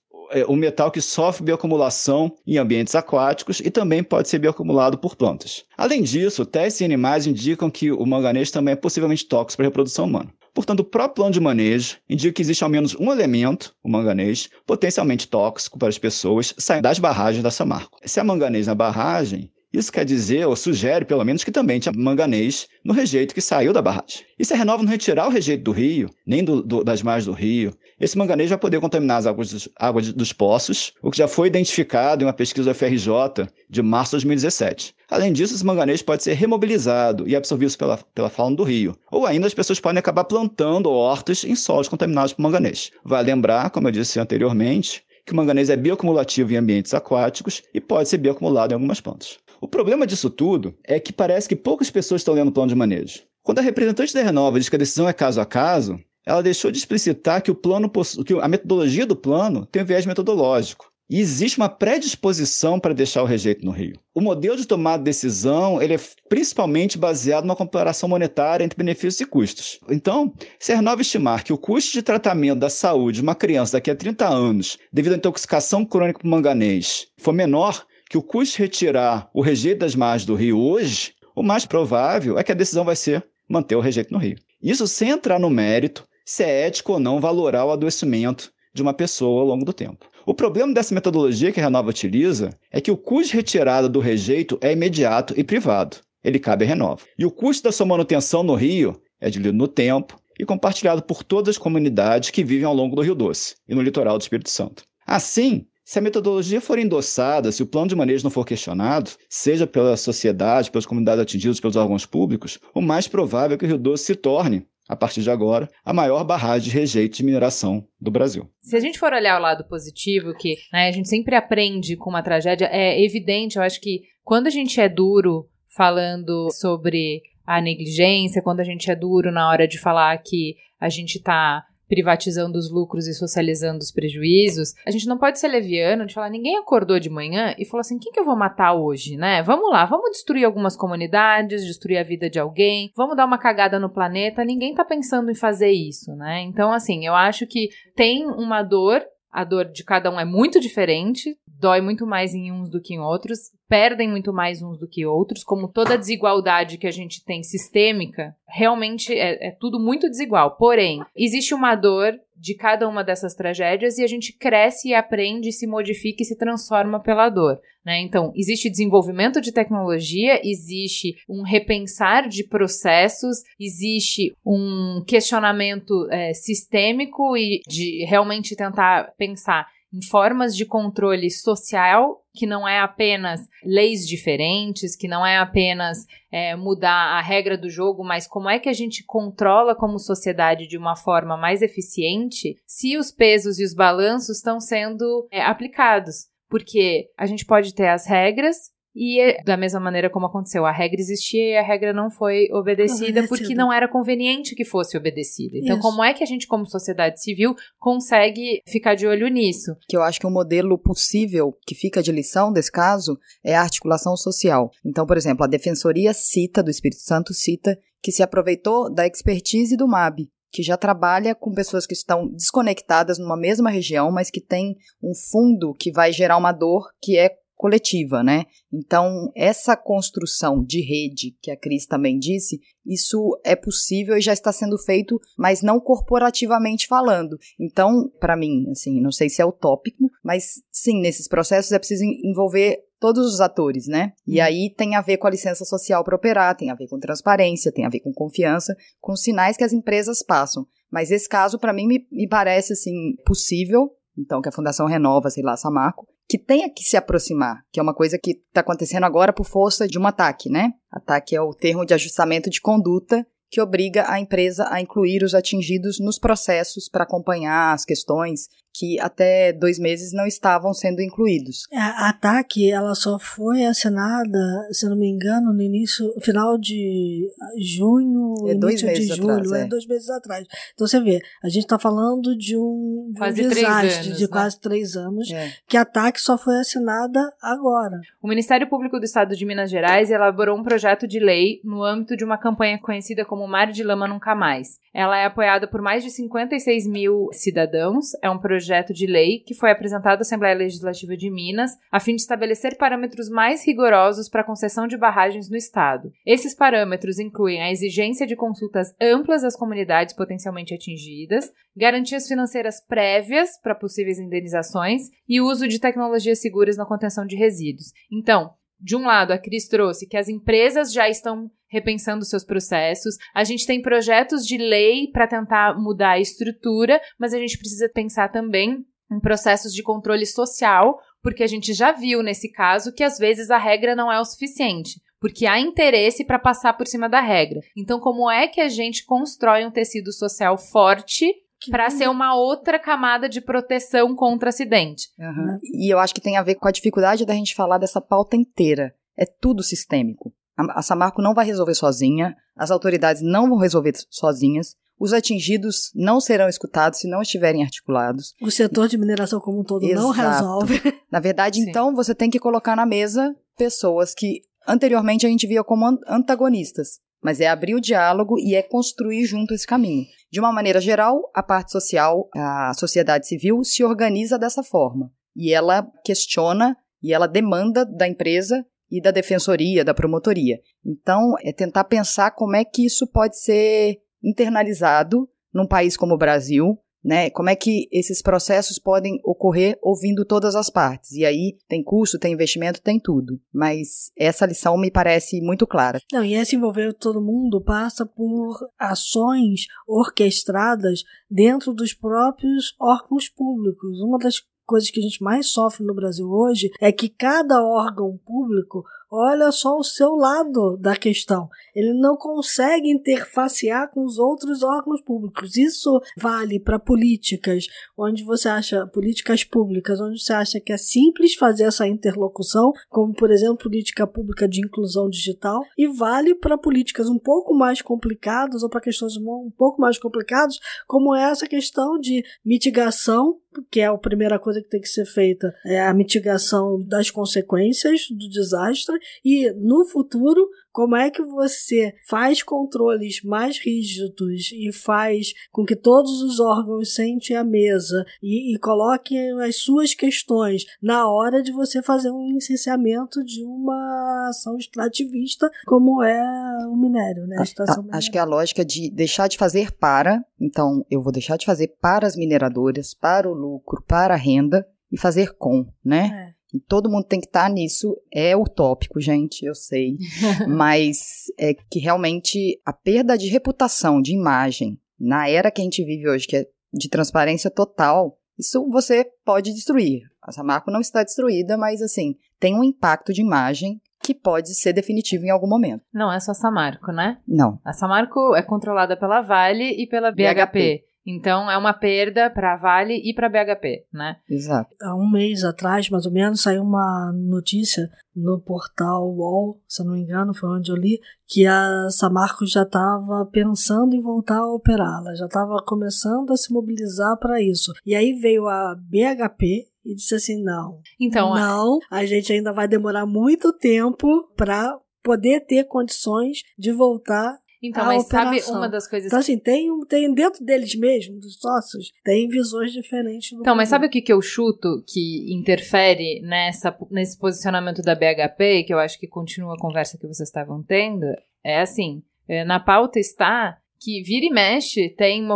o metal que sofre bioacumulação em ambientes aquáticos e também pode ser bioacumulado por plantas. Além disso, testes em animais indicam que o manganês também é possivelmente tóxico para a reprodução humana. Portanto, o próprio plano de manejo indica que existe ao menos um elemento, o manganês, potencialmente tóxico para as pessoas saindo das barragens da Samarco. Se há manganês na barragem, Isso quer dizer, ou sugere pelo menos, que também tinha manganês no rejeito que saiu da barragem. E se a Renova não retirar o rejeito do rio, nem do, do, das margens do rio, esse manganês vai poder contaminar as águas dos, águas dos poços, o que já foi identificado em uma pesquisa da FRJ de março de 2017. Além disso, esse manganês pode ser remobilizado e absorvido pela, pela fauna do rio. Ou ainda as pessoas podem acabar plantando hortas em solos contaminados por manganês. Vai lembrar, como eu disse anteriormente, que o manganês é bioacumulativo em ambientes aquáticos e pode ser bioacumulado em algumas plantas. O problema disso tudo é que parece que poucas pessoas estão lendo o plano de manejo. Quando a representante da Renova diz que a decisão é caso a caso, ela deixou de explicitar que o plano que a metodologia do plano tem um viés metodológico. E existe uma predisposição para deixar o rejeito no Rio. O modelo de tomada de decisão ele é principalmente baseado numa comparação monetária entre benefícios e custos. Então, se a Renova estimar que o custo de tratamento da saúde de uma criança daqui a 30 anos, devido à intoxicação crônica por manganês, for menor que o custo de retirar o rejeito das margens do Rio hoje, o mais provável é que a decisão vai ser manter o rejeito no Rio. Isso sem entrar no mérito se é ético ou não valorar o adoecimento de uma pessoa ao longo do tempo. O problema dessa metodologia que a Renova utiliza é que o custo de retirada do rejeito é imediato e privado. Ele cabe à Renova. E o custo da sua manutenção no rio é dividido no tempo e compartilhado por todas as comunidades que vivem ao longo do Rio Doce e no litoral do Espírito Santo. Assim, se a metodologia for endossada, se o plano de manejo não for questionado, seja pela sociedade, pelas comunidades atingidas, pelos órgãos públicos, o mais provável é que o Rio Doce se torne a partir de agora, a maior barragem de rejeito de mineração do Brasil. Se a gente for olhar o lado positivo, que né, a gente sempre aprende com uma tragédia, é evidente, eu acho que quando a gente é duro falando sobre a negligência, quando a gente é duro na hora de falar que a gente está privatizando os lucros e socializando os prejuízos, a gente não pode ser leviano de falar, ninguém acordou de manhã e falou assim, quem que eu vou matar hoje, né? Vamos lá, vamos destruir algumas comunidades, destruir a vida de alguém, vamos dar uma cagada no planeta, ninguém tá pensando em fazer isso, né? Então, assim, eu acho que tem uma dor a dor de cada um é muito diferente, dói muito mais em uns do que em outros, perdem muito mais uns do que outros, como toda desigualdade que a gente tem sistêmica, realmente é, é tudo muito desigual. Porém, existe uma dor de cada uma dessas tragédias e a gente cresce e aprende, se modifica e se transforma pela dor. Né? Então, existe desenvolvimento de tecnologia, existe um repensar de processos, existe um questionamento é, sistêmico e de realmente tentar pensar formas de controle social que não é apenas leis diferentes, que não é apenas é, mudar a regra do jogo, mas como é que a gente controla como sociedade de uma forma mais eficiente se os pesos e os balanços estão sendo é, aplicados. Porque a gente pode ter as regras, e da mesma maneira como aconteceu, a regra existia e a regra não foi obedecida porque não era conveniente que fosse obedecida. Então, Isso. como é que a gente, como sociedade civil, consegue ficar de olho nisso? Que eu acho que um modelo possível que fica de lição desse caso é a articulação social. Então, por exemplo, a Defensoria cita, do Espírito Santo cita, que se aproveitou da expertise do MAB, que já trabalha com pessoas que estão desconectadas numa mesma região, mas que tem um fundo que vai gerar uma dor que é coletiva, né? Então, essa construção de rede, que a Cris também disse, isso é possível e já está sendo feito, mas não corporativamente falando. Então, para mim, assim, não sei se é utópico, mas sim, nesses processos é preciso envolver todos os atores, né? E hum. aí tem a ver com a licença social para operar, tem a ver com transparência, tem a ver com confiança, com sinais que as empresas passam. Mas esse caso, para mim, me, me parece, assim, possível, então, que a Fundação renova, sei lá, Samarco, que tenha que se aproximar, que é uma coisa que está acontecendo agora por força de um ataque, né? Ataque é o termo de ajustamento de conduta que obriga a empresa a incluir os atingidos nos processos para acompanhar as questões que até dois meses não estavam sendo incluídos. A ATAC ela só foi assinada, se não me engano, no início, final de junho, é início de julho, atrás, é. é. dois meses atrás. Então você vê, a gente está falando de um, quase um desastre anos, de né? quase três anos, é. que a ATAC só foi assinada agora. O Ministério Público do Estado de Minas Gerais elaborou um projeto de lei no âmbito de uma campanha conhecida como Mar de Lama Nunca Mais. Ela é apoiada por mais de 56 mil cidadãos, é um projeto projeto de lei que foi apresentado à Assembleia Legislativa de Minas a fim de estabelecer parâmetros mais rigorosos para a concessão de barragens no Estado. Esses parâmetros incluem a exigência de consultas amplas às comunidades potencialmente atingidas, garantias financeiras prévias para possíveis indenizações e uso de tecnologias seguras na contenção de resíduos. Então, de um lado, a Cris trouxe que as empresas já estão repensando seus processos. A gente tem projetos de lei para tentar mudar a estrutura, mas a gente precisa pensar também em processos de controle social, porque a gente já viu nesse caso que às vezes a regra não é o suficiente porque há interesse para passar por cima da regra. Então, como é que a gente constrói um tecido social forte para ser uma outra camada de proteção contra acidente? Uhum. E eu acho que tem a ver com a dificuldade da gente falar dessa pauta inteira. É tudo sistêmico. A Samarco não vai resolver sozinha, as autoridades não vão resolver sozinhas, os atingidos não serão escutados se não estiverem articulados. O setor de mineração como um todo Exato. não resolve. Na verdade, Sim. então, você tem que colocar na mesa pessoas que anteriormente a gente via como antagonistas, mas é abrir o diálogo e é construir junto esse caminho. De uma maneira geral, a parte social, a sociedade civil se organiza dessa forma e ela questiona e ela demanda da empresa e da defensoria, da promotoria. Então, é tentar pensar como é que isso pode ser internalizado num país como o Brasil, né? Como é que esses processos podem ocorrer ouvindo todas as partes? E aí tem custo, tem investimento, tem tudo. Mas essa lição me parece muito clara. Não, e esse envolver todo mundo passa por ações orquestradas dentro dos próprios órgãos públicos. Uma das coisas que a gente mais sofre no Brasil hoje é que cada órgão público olha só o seu lado da questão. Ele não consegue interfacear com os outros órgãos públicos. Isso vale para políticas, onde você acha políticas públicas, onde você acha que é simples fazer essa interlocução, como por exemplo política pública de inclusão digital, e vale para políticas um pouco mais complicadas ou para questões um pouco mais complicadas, como é essa questão de mitigação que é a primeira coisa que tem que ser feita, é a mitigação das consequências do desastre e no futuro como é que você faz controles mais rígidos e faz com que todos os órgãos sentem a mesa e, e coloquem as suas questões na hora de você fazer um licenciamento de uma ação extrativista, como é o minério, né? A, a, acho que é a lógica de deixar de fazer para, então eu vou deixar de fazer para as mineradoras, para o lucro, para a renda e fazer com, né? É. E todo mundo tem que estar tá nisso. É utópico, gente, eu sei. [LAUGHS] mas é que realmente a perda de reputação, de imagem, na era que a gente vive hoje, que é de transparência total, isso você pode destruir. A Samarco não está destruída, mas assim, tem um impacto de imagem que pode ser definitivo em algum momento. Não é só Samarco, né? Não. A Samarco é controlada pela Vale e pela BHP. BHP. Então é uma perda para a Vale e para a BHP, né? Exato. Há um mês atrás, mais ou menos, saiu uma notícia no portal UOL, se eu não me engano, foi onde eu li, que a Samarco já estava pensando em voltar a operar, ela já estava começando a se mobilizar para isso. E aí veio a BHP e disse assim: não, então, não, a gente ainda vai demorar muito tempo para poder ter condições de voltar então, mas operação. sabe uma das coisas. Então, assim, tem, tem dentro deles mesmo, dos sócios, tem visões diferentes. então, mas sabe o que, que eu chuto que interfere nessa, nesse posicionamento da BHP, que eu acho que continua a conversa que vocês estavam tendo? É assim: é, na pauta está que vira e mexe tem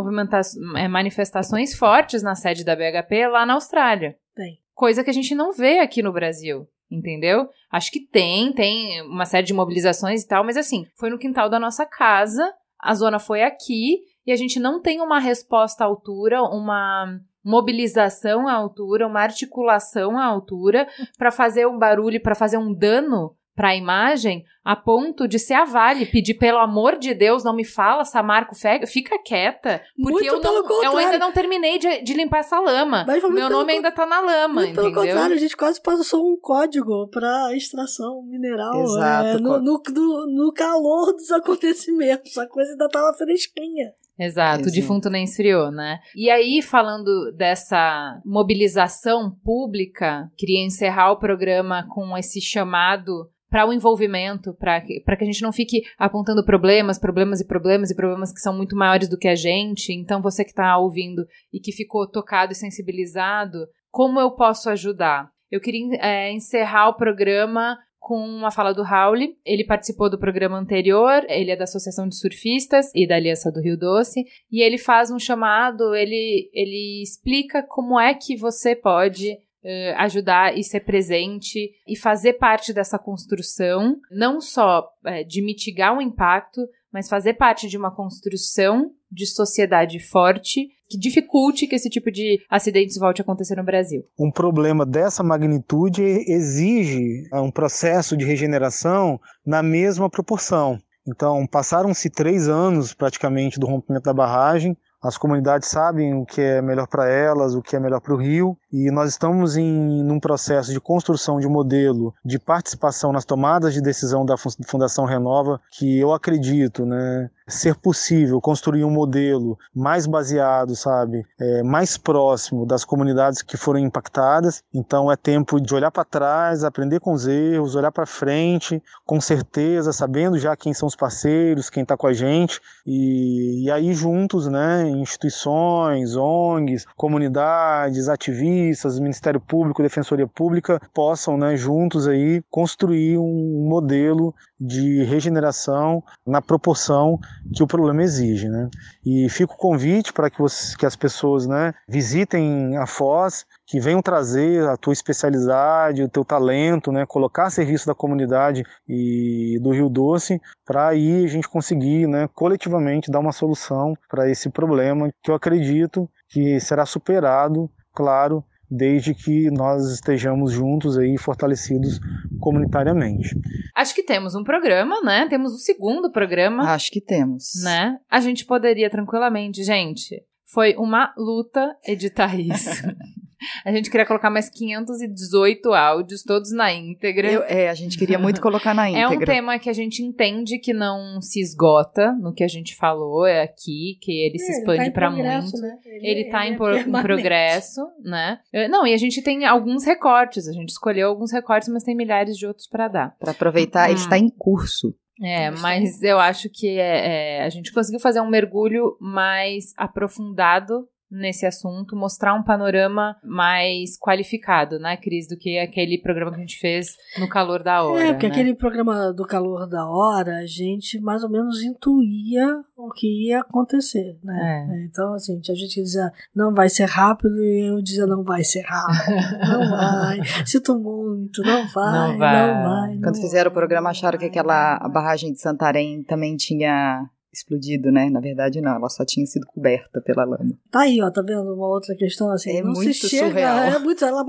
é, manifestações fortes na sede da BHP lá na Austrália. Tem. Coisa que a gente não vê aqui no Brasil entendeu? Acho que tem, tem uma série de mobilizações e tal, mas assim, foi no quintal da nossa casa, a zona foi aqui e a gente não tem uma resposta à altura, uma mobilização à altura, uma articulação à altura para fazer um barulho, para fazer um dano para a imagem a ponto de ser a Vale pedir pelo amor de Deus não me fala Samarco fica quieta porque eu, não, eu ainda não terminei de, de limpar essa lama. Meu nome ainda tá na lama muito entendeu? pelo contrário a gente quase passou um código para extração mineral Exato, é, no, no, no, no calor dos [LAUGHS] acontecimentos a coisa ainda tava fresquinha. Exato, o defunto nem esfriou, né? E aí, falando dessa mobilização pública, queria encerrar o programa com esse chamado para o envolvimento, para que, que a gente não fique apontando problemas, problemas e problemas e problemas que são muito maiores do que a gente. Então, você que está ouvindo e que ficou tocado e sensibilizado, como eu posso ajudar? Eu queria é, encerrar o programa com uma fala do Raul. Ele participou do programa anterior, ele é da Associação de Surfistas e da Aliança do Rio Doce, e ele faz um chamado, ele, ele explica como é que você pode uh, ajudar e ser presente e fazer parte dessa construção, não só uh, de mitigar o impacto, mas fazer parte de uma construção de sociedade forte que dificulte que esse tipo de acidentes volte a acontecer no Brasil. Um problema dessa magnitude exige é, um processo de regeneração na mesma proporção. Então, passaram-se três anos praticamente do rompimento da barragem. As comunidades sabem o que é melhor para elas, o que é melhor para o rio, e nós estamos em num processo de construção de um modelo de participação nas tomadas de decisão da Fundação Renova, que eu acredito, né, ser possível construir um modelo mais baseado, sabe, é, mais próximo das comunidades que foram impactadas. Então é tempo de olhar para trás, aprender com os erros, olhar para frente, com certeza, sabendo já quem são os parceiros, quem está com a gente, e, e aí juntos, né, instituições, ONGs, comunidades, ativistas, Ministério Público, Defensoria Pública, possam, né, juntos aí construir um modelo de regeneração na proporção que o problema exige, né? E fica o convite para que, que as pessoas, né, visitem a Foz, que venham trazer a tua especialidade, o teu talento, né, colocar a serviço da comunidade e do Rio Doce, para aí a gente conseguir, né, coletivamente dar uma solução para esse problema que eu acredito que será superado, claro, desde que nós estejamos juntos aí fortalecidos comunitariamente. Acho que temos um programa, né? Temos o um segundo programa. Acho que temos. Né? A gente poderia tranquilamente, gente. Foi uma luta editar isso. [LAUGHS] A gente queria colocar mais 518 áudios, todos na íntegra. Eu, é, a gente queria muito colocar na íntegra. [LAUGHS] É um tema que a gente entende que não se esgota no que a gente falou é aqui, que ele é, se expande ele tá para muito. Né? Ele, ele tá ele em, é em, progresso, né? É, não, e a gente tem alguns recortes, a gente escolheu alguns recortes, mas tem milhares de outros para dar. Para aproveitar, hum. ele está em curso. É, mas eu acho que é, é, a gente conseguiu fazer um mergulho mais aprofundado nesse assunto, mostrar um panorama mais qualificado, né, Cris, do que aquele programa que a gente fez no calor da hora. É, porque né? aquele programa do calor da hora, a gente mais ou menos intuía o que ia acontecer, né? É. Então, assim, a gente dizia, não vai ser rápido, e eu dizia, não vai ser rápido, [LAUGHS] não vai, sinto muito, não vai, não vai. Não vai não Quando fizeram o programa, acharam que aquela barragem de Santarém também tinha explodido, né? Na verdade, não, ela só tinha sido coberta pela lama. Tá aí, ó, tá vendo? Uma outra questão assim. É não muito se chega, surreal. É muito. Ela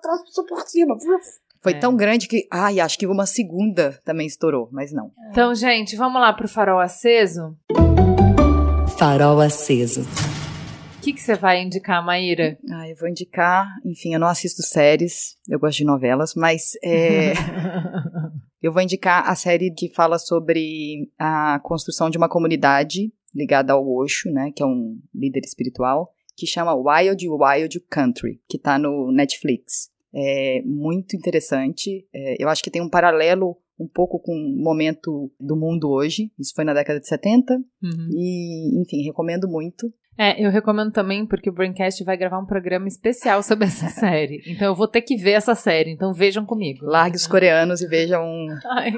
traz por cima. Foi é. tão grande que. Ai, acho que uma segunda também estourou, mas não. Então, gente, vamos lá pro farol aceso? Farol aceso. O que, que você vai indicar, Maíra? Ah, eu vou indicar, enfim, eu não assisto séries, eu gosto de novelas, mas é, [LAUGHS] Eu vou indicar a série que fala sobre a construção de uma comunidade ligada ao Osho, né, que é um líder espiritual, que chama Wild Wild Country, que está no Netflix. É muito interessante. É, eu acho que tem um paralelo um pouco com o momento do mundo hoje. Isso foi na década de 70. Uhum. E, enfim, recomendo muito. É, eu recomendo também porque o Braincast vai gravar um programa especial sobre essa [LAUGHS] série. Então eu vou ter que ver essa série, então vejam comigo. Largue os coreanos e vejam. [LAUGHS] Ai,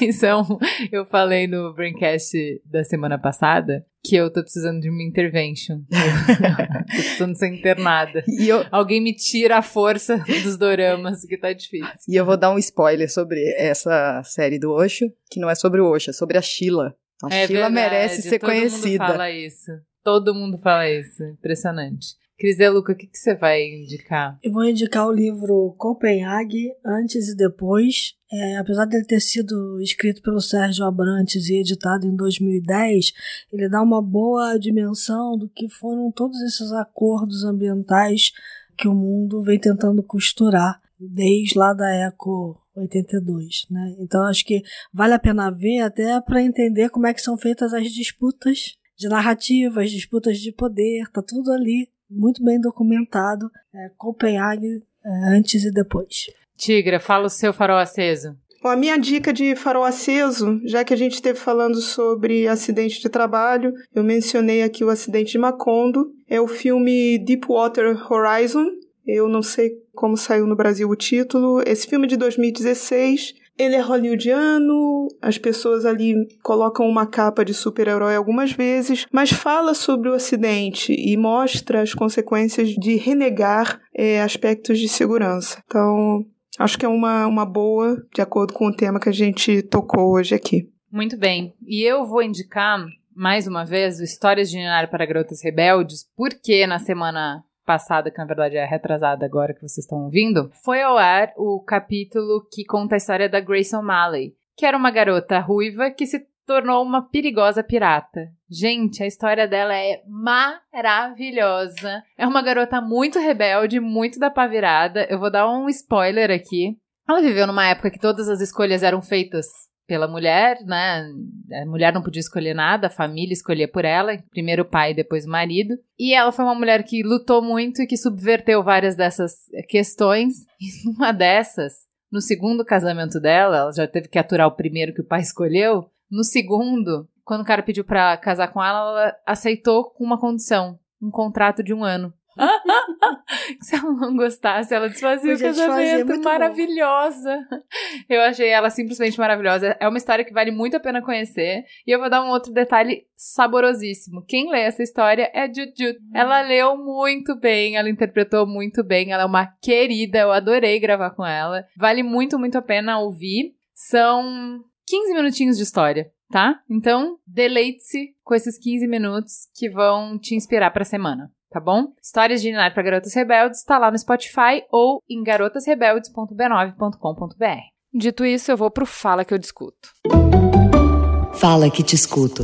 então, eu falei no Braincast da semana passada que eu tô precisando de uma intervention. [LAUGHS] tô precisando ser internada. E eu... Alguém me tira a força dos doramas, que tá difícil. E eu vou dar um spoiler sobre essa série do Osho, que não é sobre o Osho, é sobre a Sheila. A é Sheila verdade, merece ser todo conhecida. Todo mundo fala isso. Todo mundo fala isso. Impressionante. Cris De Luca, o que, que você vai indicar? Eu vou indicar o livro Copenhague, Antes e Depois. É, apesar dele ter sido escrito pelo Sérgio Abrantes e editado em 2010, ele dá uma boa dimensão do que foram todos esses acordos ambientais que o mundo vem tentando costurar desde lá da Eco 82, né? Então acho que vale a pena ver até para entender como é que são feitas as disputas de narrativa, as disputas de poder, tá tudo ali muito bem documentado. É, Copenhague é, antes e depois. Tigra, fala o seu farol aceso. Bom, a minha dica de farol aceso, já que a gente esteve falando sobre acidente de trabalho, eu mencionei aqui o acidente de Macondo, é o filme Deepwater Horizon. Eu não sei como saiu no Brasil o título. Esse filme é de 2016 ele é hollywoodiano, as pessoas ali colocam uma capa de super-herói algumas vezes, mas fala sobre o acidente e mostra as consequências de renegar é, aspectos de segurança. Então, acho que é uma, uma boa, de acordo com o tema que a gente tocou hoje aqui. Muito bem. E eu vou indicar, mais uma vez, o Histórias de Ninário para Garotas Rebeldes, porque na semana passada, que na verdade é retrasada agora que vocês estão ouvindo, foi ao ar o capítulo que conta a história da Grace O'Malley, que era uma garota ruiva que se tornou uma perigosa pirata. Gente, a história dela é maravilhosa. É uma garota muito rebelde, muito da pá virada. Eu vou dar um spoiler aqui. Ela viveu numa época que todas as escolhas eram feitas pela mulher, né? A mulher não podia escolher nada, a família escolhia por ela, primeiro o pai, depois o marido. E ela foi uma mulher que lutou muito e que subverteu várias dessas questões. E uma dessas, no segundo casamento dela, ela já teve que aturar o primeiro que o pai escolheu. No segundo, quando o cara pediu para casar com ela, ela aceitou com uma condição, um contrato de um ano. [LAUGHS] Se ela não gostasse, ela desfazia Podia o casamento. Maravilhosa. Bom. Eu achei ela simplesmente maravilhosa. É uma história que vale muito a pena conhecer. E eu vou dar um outro detalhe saborosíssimo. Quem lê essa história é Juju. Ela leu muito bem, ela interpretou muito bem. Ela é uma querida. Eu adorei gravar com ela. Vale muito, muito a pena ouvir. São 15 minutinhos de história tá? Então, deleite-se com esses 15 minutos que vão te inspirar para a semana tá bom? Histórias de Ninar para Garotas Rebeldes está lá no Spotify ou em garotasrebeldes.b9.com.br. Dito isso, eu vou pro Fala que eu discuto. Fala que te escuto.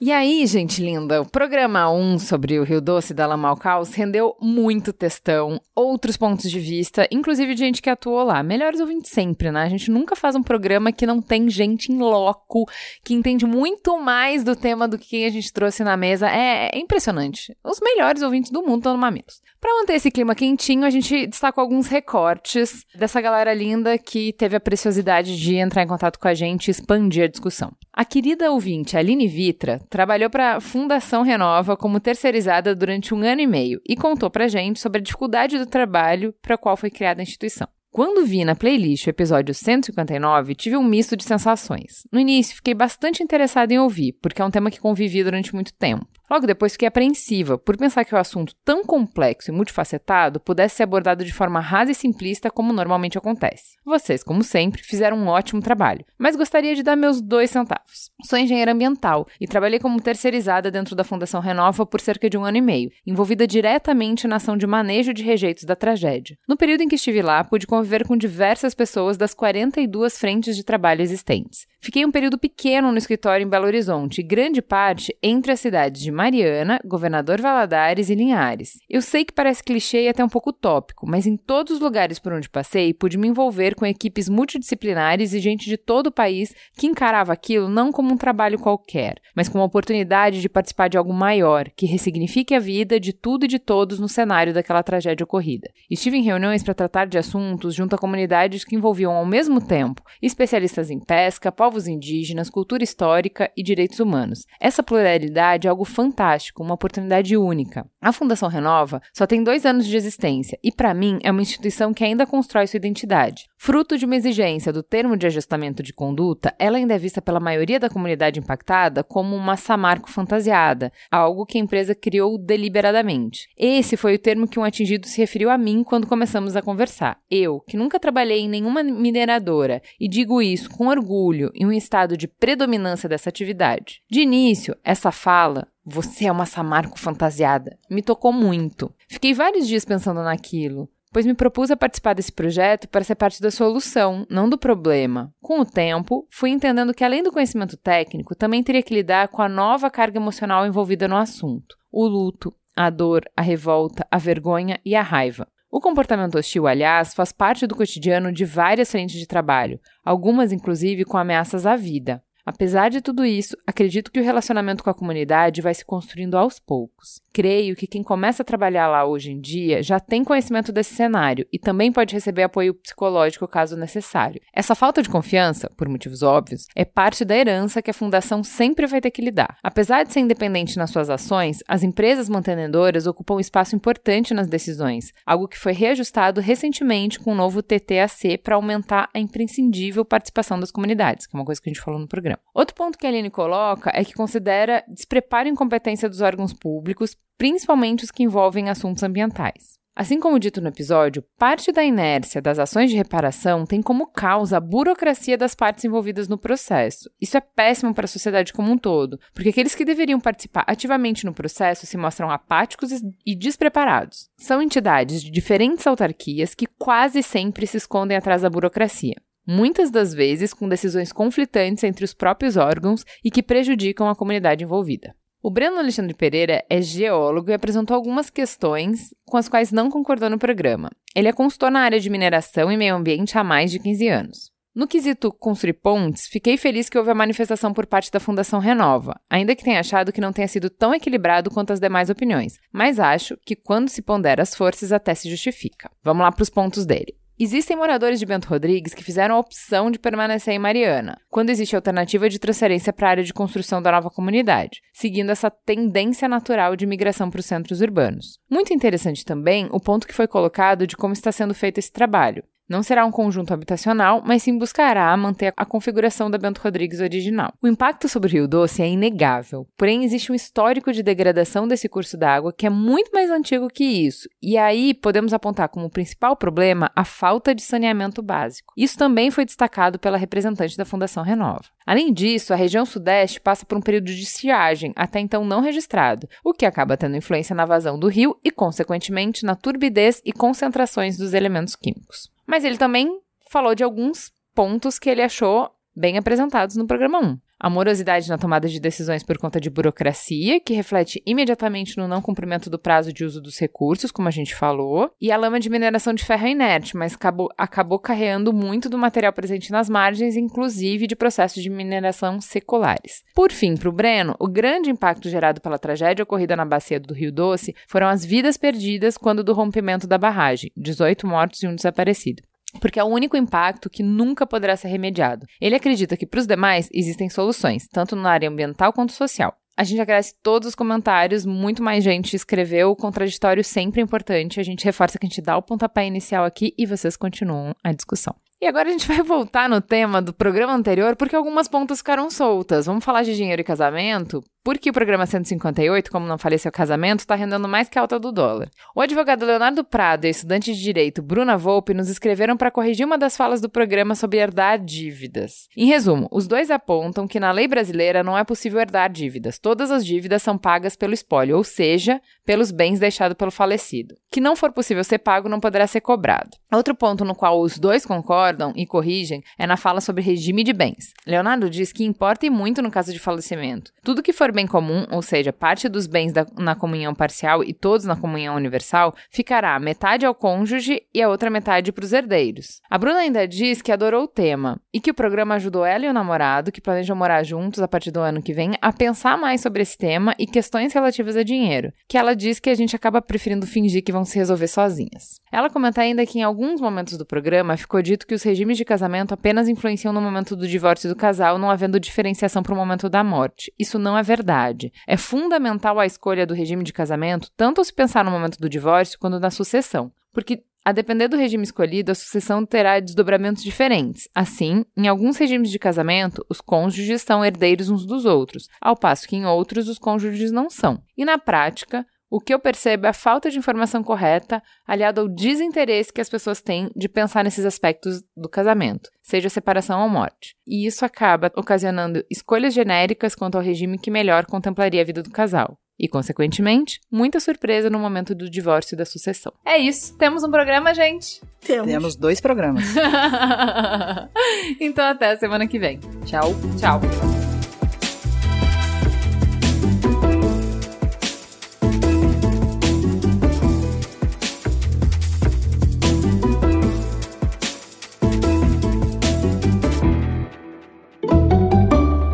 E aí, gente linda, o programa 1 sobre o Rio Doce da Lamal Caos rendeu muito textão, outros pontos de vista, inclusive de gente que atuou lá. Melhores ouvintes sempre, né? A gente nunca faz um programa que não tem gente em loco, que entende muito mais do tema do que a gente trouxe na mesa. É, é impressionante. Os melhores ouvintes do mundo estão no Mamilos. Para manter esse clima quentinho, a gente destacou alguns recortes dessa galera linda que teve a preciosidade de entrar em contato com a gente e expandir a discussão. A querida ouvinte Aline Vitra trabalhou para a Fundação Renova como terceirizada durante um ano e meio e contou para gente sobre a dificuldade do trabalho para qual foi criada a instituição. Quando vi na playlist o episódio 159, tive um misto de sensações. No início, fiquei bastante interessada em ouvir, porque é um tema que convivi durante muito tempo. Logo depois fiquei apreensiva por pensar que o assunto tão complexo e multifacetado pudesse ser abordado de forma rasa e simplista como normalmente acontece. Vocês, como sempre, fizeram um ótimo trabalho, mas gostaria de dar meus dois centavos. Sou engenheira ambiental e trabalhei como terceirizada dentro da Fundação Renova por cerca de um ano e meio, envolvida diretamente na ação de manejo de rejeitos da tragédia. No período em que estive lá, pude conviver com diversas pessoas das 42 frentes de trabalho existentes. Fiquei um período pequeno no escritório em Belo Horizonte, grande parte entre as cidades de Mariana, Governador Valadares e Linhares. Eu sei que parece clichê e até um pouco utópico, mas em todos os lugares por onde passei, pude me envolver com equipes multidisciplinares e gente de todo o país que encarava aquilo não como um trabalho qualquer, mas como uma oportunidade de participar de algo maior, que ressignifique a vida de tudo e de todos no cenário daquela tragédia ocorrida. Estive em reuniões para tratar de assuntos junto a comunidades que envolviam ao mesmo tempo especialistas em pesca, indígenas, cultura histórica e direitos humanos. Essa pluralidade é algo fantástico uma oportunidade única. A Fundação Renova só tem dois anos de existência e, para mim, é uma instituição que ainda constrói sua identidade. Fruto de uma exigência do termo de ajustamento de conduta, ela ainda é vista pela maioria da comunidade impactada como uma Samarco fantasiada, algo que a empresa criou deliberadamente. Esse foi o termo que um atingido se referiu a mim quando começamos a conversar. Eu, que nunca trabalhei em nenhuma mineradora, e digo isso com orgulho em um estado de predominância dessa atividade. De início, essa fala você é uma Samarco fantasiada. Me tocou muito. Fiquei vários dias pensando naquilo, pois me propus a participar desse projeto para ser parte da solução, não do problema. Com o tempo, fui entendendo que além do conhecimento técnico, também teria que lidar com a nova carga emocional envolvida no assunto: o luto, a dor, a revolta, a vergonha e a raiva. O comportamento hostil, aliás, faz parte do cotidiano de várias frentes de trabalho, algumas inclusive com ameaças à vida. Apesar de tudo isso, acredito que o relacionamento com a comunidade vai se construindo aos poucos. Creio que quem começa a trabalhar lá hoje em dia já tem conhecimento desse cenário e também pode receber apoio psicológico caso necessário. Essa falta de confiança, por motivos óbvios, é parte da herança que a fundação sempre vai ter que lidar. Apesar de ser independente nas suas ações, as empresas mantenedoras ocupam um espaço importante nas decisões, algo que foi reajustado recentemente com o novo TTAC para aumentar a imprescindível participação das comunidades, que é uma coisa que a gente falou no programa. Outro ponto que a Aline coloca é que considera despreparo e incompetência dos órgãos públicos, principalmente os que envolvem assuntos ambientais. Assim como dito no episódio, parte da inércia das ações de reparação tem como causa a burocracia das partes envolvidas no processo. Isso é péssimo para a sociedade como um todo, porque aqueles que deveriam participar ativamente no processo se mostram apáticos e despreparados. São entidades de diferentes autarquias que quase sempre se escondem atrás da burocracia muitas das vezes com decisões conflitantes entre os próprios órgãos e que prejudicam a comunidade envolvida. O Breno Alexandre Pereira é geólogo e apresentou algumas questões com as quais não concordou no programa. Ele é consultor na área de mineração e meio ambiente há mais de 15 anos. No quesito construir pontes, fiquei feliz que houve a manifestação por parte da Fundação Renova, ainda que tenha achado que não tenha sido tão equilibrado quanto as demais opiniões, mas acho que quando se pondera as forças até se justifica. Vamos lá para os pontos dele. Existem moradores de Bento Rodrigues que fizeram a opção de permanecer em Mariana, quando existe alternativa de transferência para a área de construção da nova comunidade, seguindo essa tendência natural de migração para os centros urbanos. Muito interessante também o ponto que foi colocado de como está sendo feito esse trabalho. Não será um conjunto habitacional, mas sim buscará manter a configuração da Bento Rodrigues original. O impacto sobre o Rio Doce é inegável, porém existe um histórico de degradação desse curso d'água que é muito mais antigo que isso, e aí podemos apontar como principal problema a falta de saneamento básico. Isso também foi destacado pela representante da Fundação Renova. Além disso, a região sudeste passa por um período de estiagem, até então não registrado, o que acaba tendo influência na vazão do rio e, consequentemente, na turbidez e concentrações dos elementos químicos. Mas ele também falou de alguns pontos que ele achou bem apresentados no programa 1. A morosidade na tomada de decisões por conta de burocracia, que reflete imediatamente no não cumprimento do prazo de uso dos recursos, como a gente falou, e a lama de mineração de ferro inerte, mas acabou, acabou carreando muito do material presente nas margens, inclusive de processos de mineração seculares. Por fim, para o Breno, o grande impacto gerado pela tragédia ocorrida na bacia do Rio Doce foram as vidas perdidas quando do rompimento da barragem, 18 mortos e um desaparecido porque é o único impacto que nunca poderá ser remediado. Ele acredita que para os demais existem soluções, tanto na área ambiental quanto social. A gente agradece todos os comentários, muito mais gente escreveu, o contraditório sempre é importante. A gente reforça que a gente dá o pontapé inicial aqui e vocês continuam a discussão. E agora a gente vai voltar no tema do programa anterior, porque algumas pontas ficaram soltas. Vamos falar de dinheiro e casamento? Porque o programa 158, como não falei seu casamento, está rendendo mais que a alta do dólar. O advogado Leonardo Prado e a estudante de direito Bruna Volpe nos escreveram para corrigir uma das falas do programa sobre herdar dívidas. Em resumo, os dois apontam que na lei brasileira não é possível herdar dívidas. Todas as dívidas são pagas pelo espólio, ou seja, pelos bens deixados pelo falecido. Que não for possível ser pago não poderá ser cobrado. Outro ponto no qual os dois concordam e corrigem é na fala sobre regime de bens. Leonardo diz que importa e muito no caso de falecimento. Tudo que for bem comum, ou seja, parte dos bens da, na comunhão parcial e todos na comunhão universal, ficará metade ao cônjuge e a outra metade para os herdeiros. A Bruna ainda diz que adorou o tema e que o programa ajudou ela e o namorado, que planejam morar juntos a partir do ano que vem, a pensar mais sobre esse tema e questões relativas a dinheiro, que ela diz que a gente acaba preferindo fingir que vão se resolver sozinhas. Ela comenta ainda que em alguns momentos do programa ficou dito que os regimes de casamento apenas influenciam no momento do divórcio do casal, não havendo diferenciação para o momento da morte. Isso não é verdade verdade. É fundamental a escolha do regime de casamento, tanto se pensar no momento do divórcio quanto na sucessão, porque a depender do regime escolhido, a sucessão terá desdobramentos diferentes. Assim, em alguns regimes de casamento, os cônjuges são herdeiros uns dos outros, ao passo que em outros os cônjuges não são. E na prática, o que eu percebo é a falta de informação correta, aliado ao desinteresse que as pessoas têm de pensar nesses aspectos do casamento, seja separação ou morte. E isso acaba ocasionando escolhas genéricas quanto ao regime que melhor contemplaria a vida do casal. E, consequentemente, muita surpresa no momento do divórcio e da sucessão. É isso. Temos um programa, gente? Temos. Temos dois programas. [LAUGHS] então, até a semana que vem. Tchau. Tchau.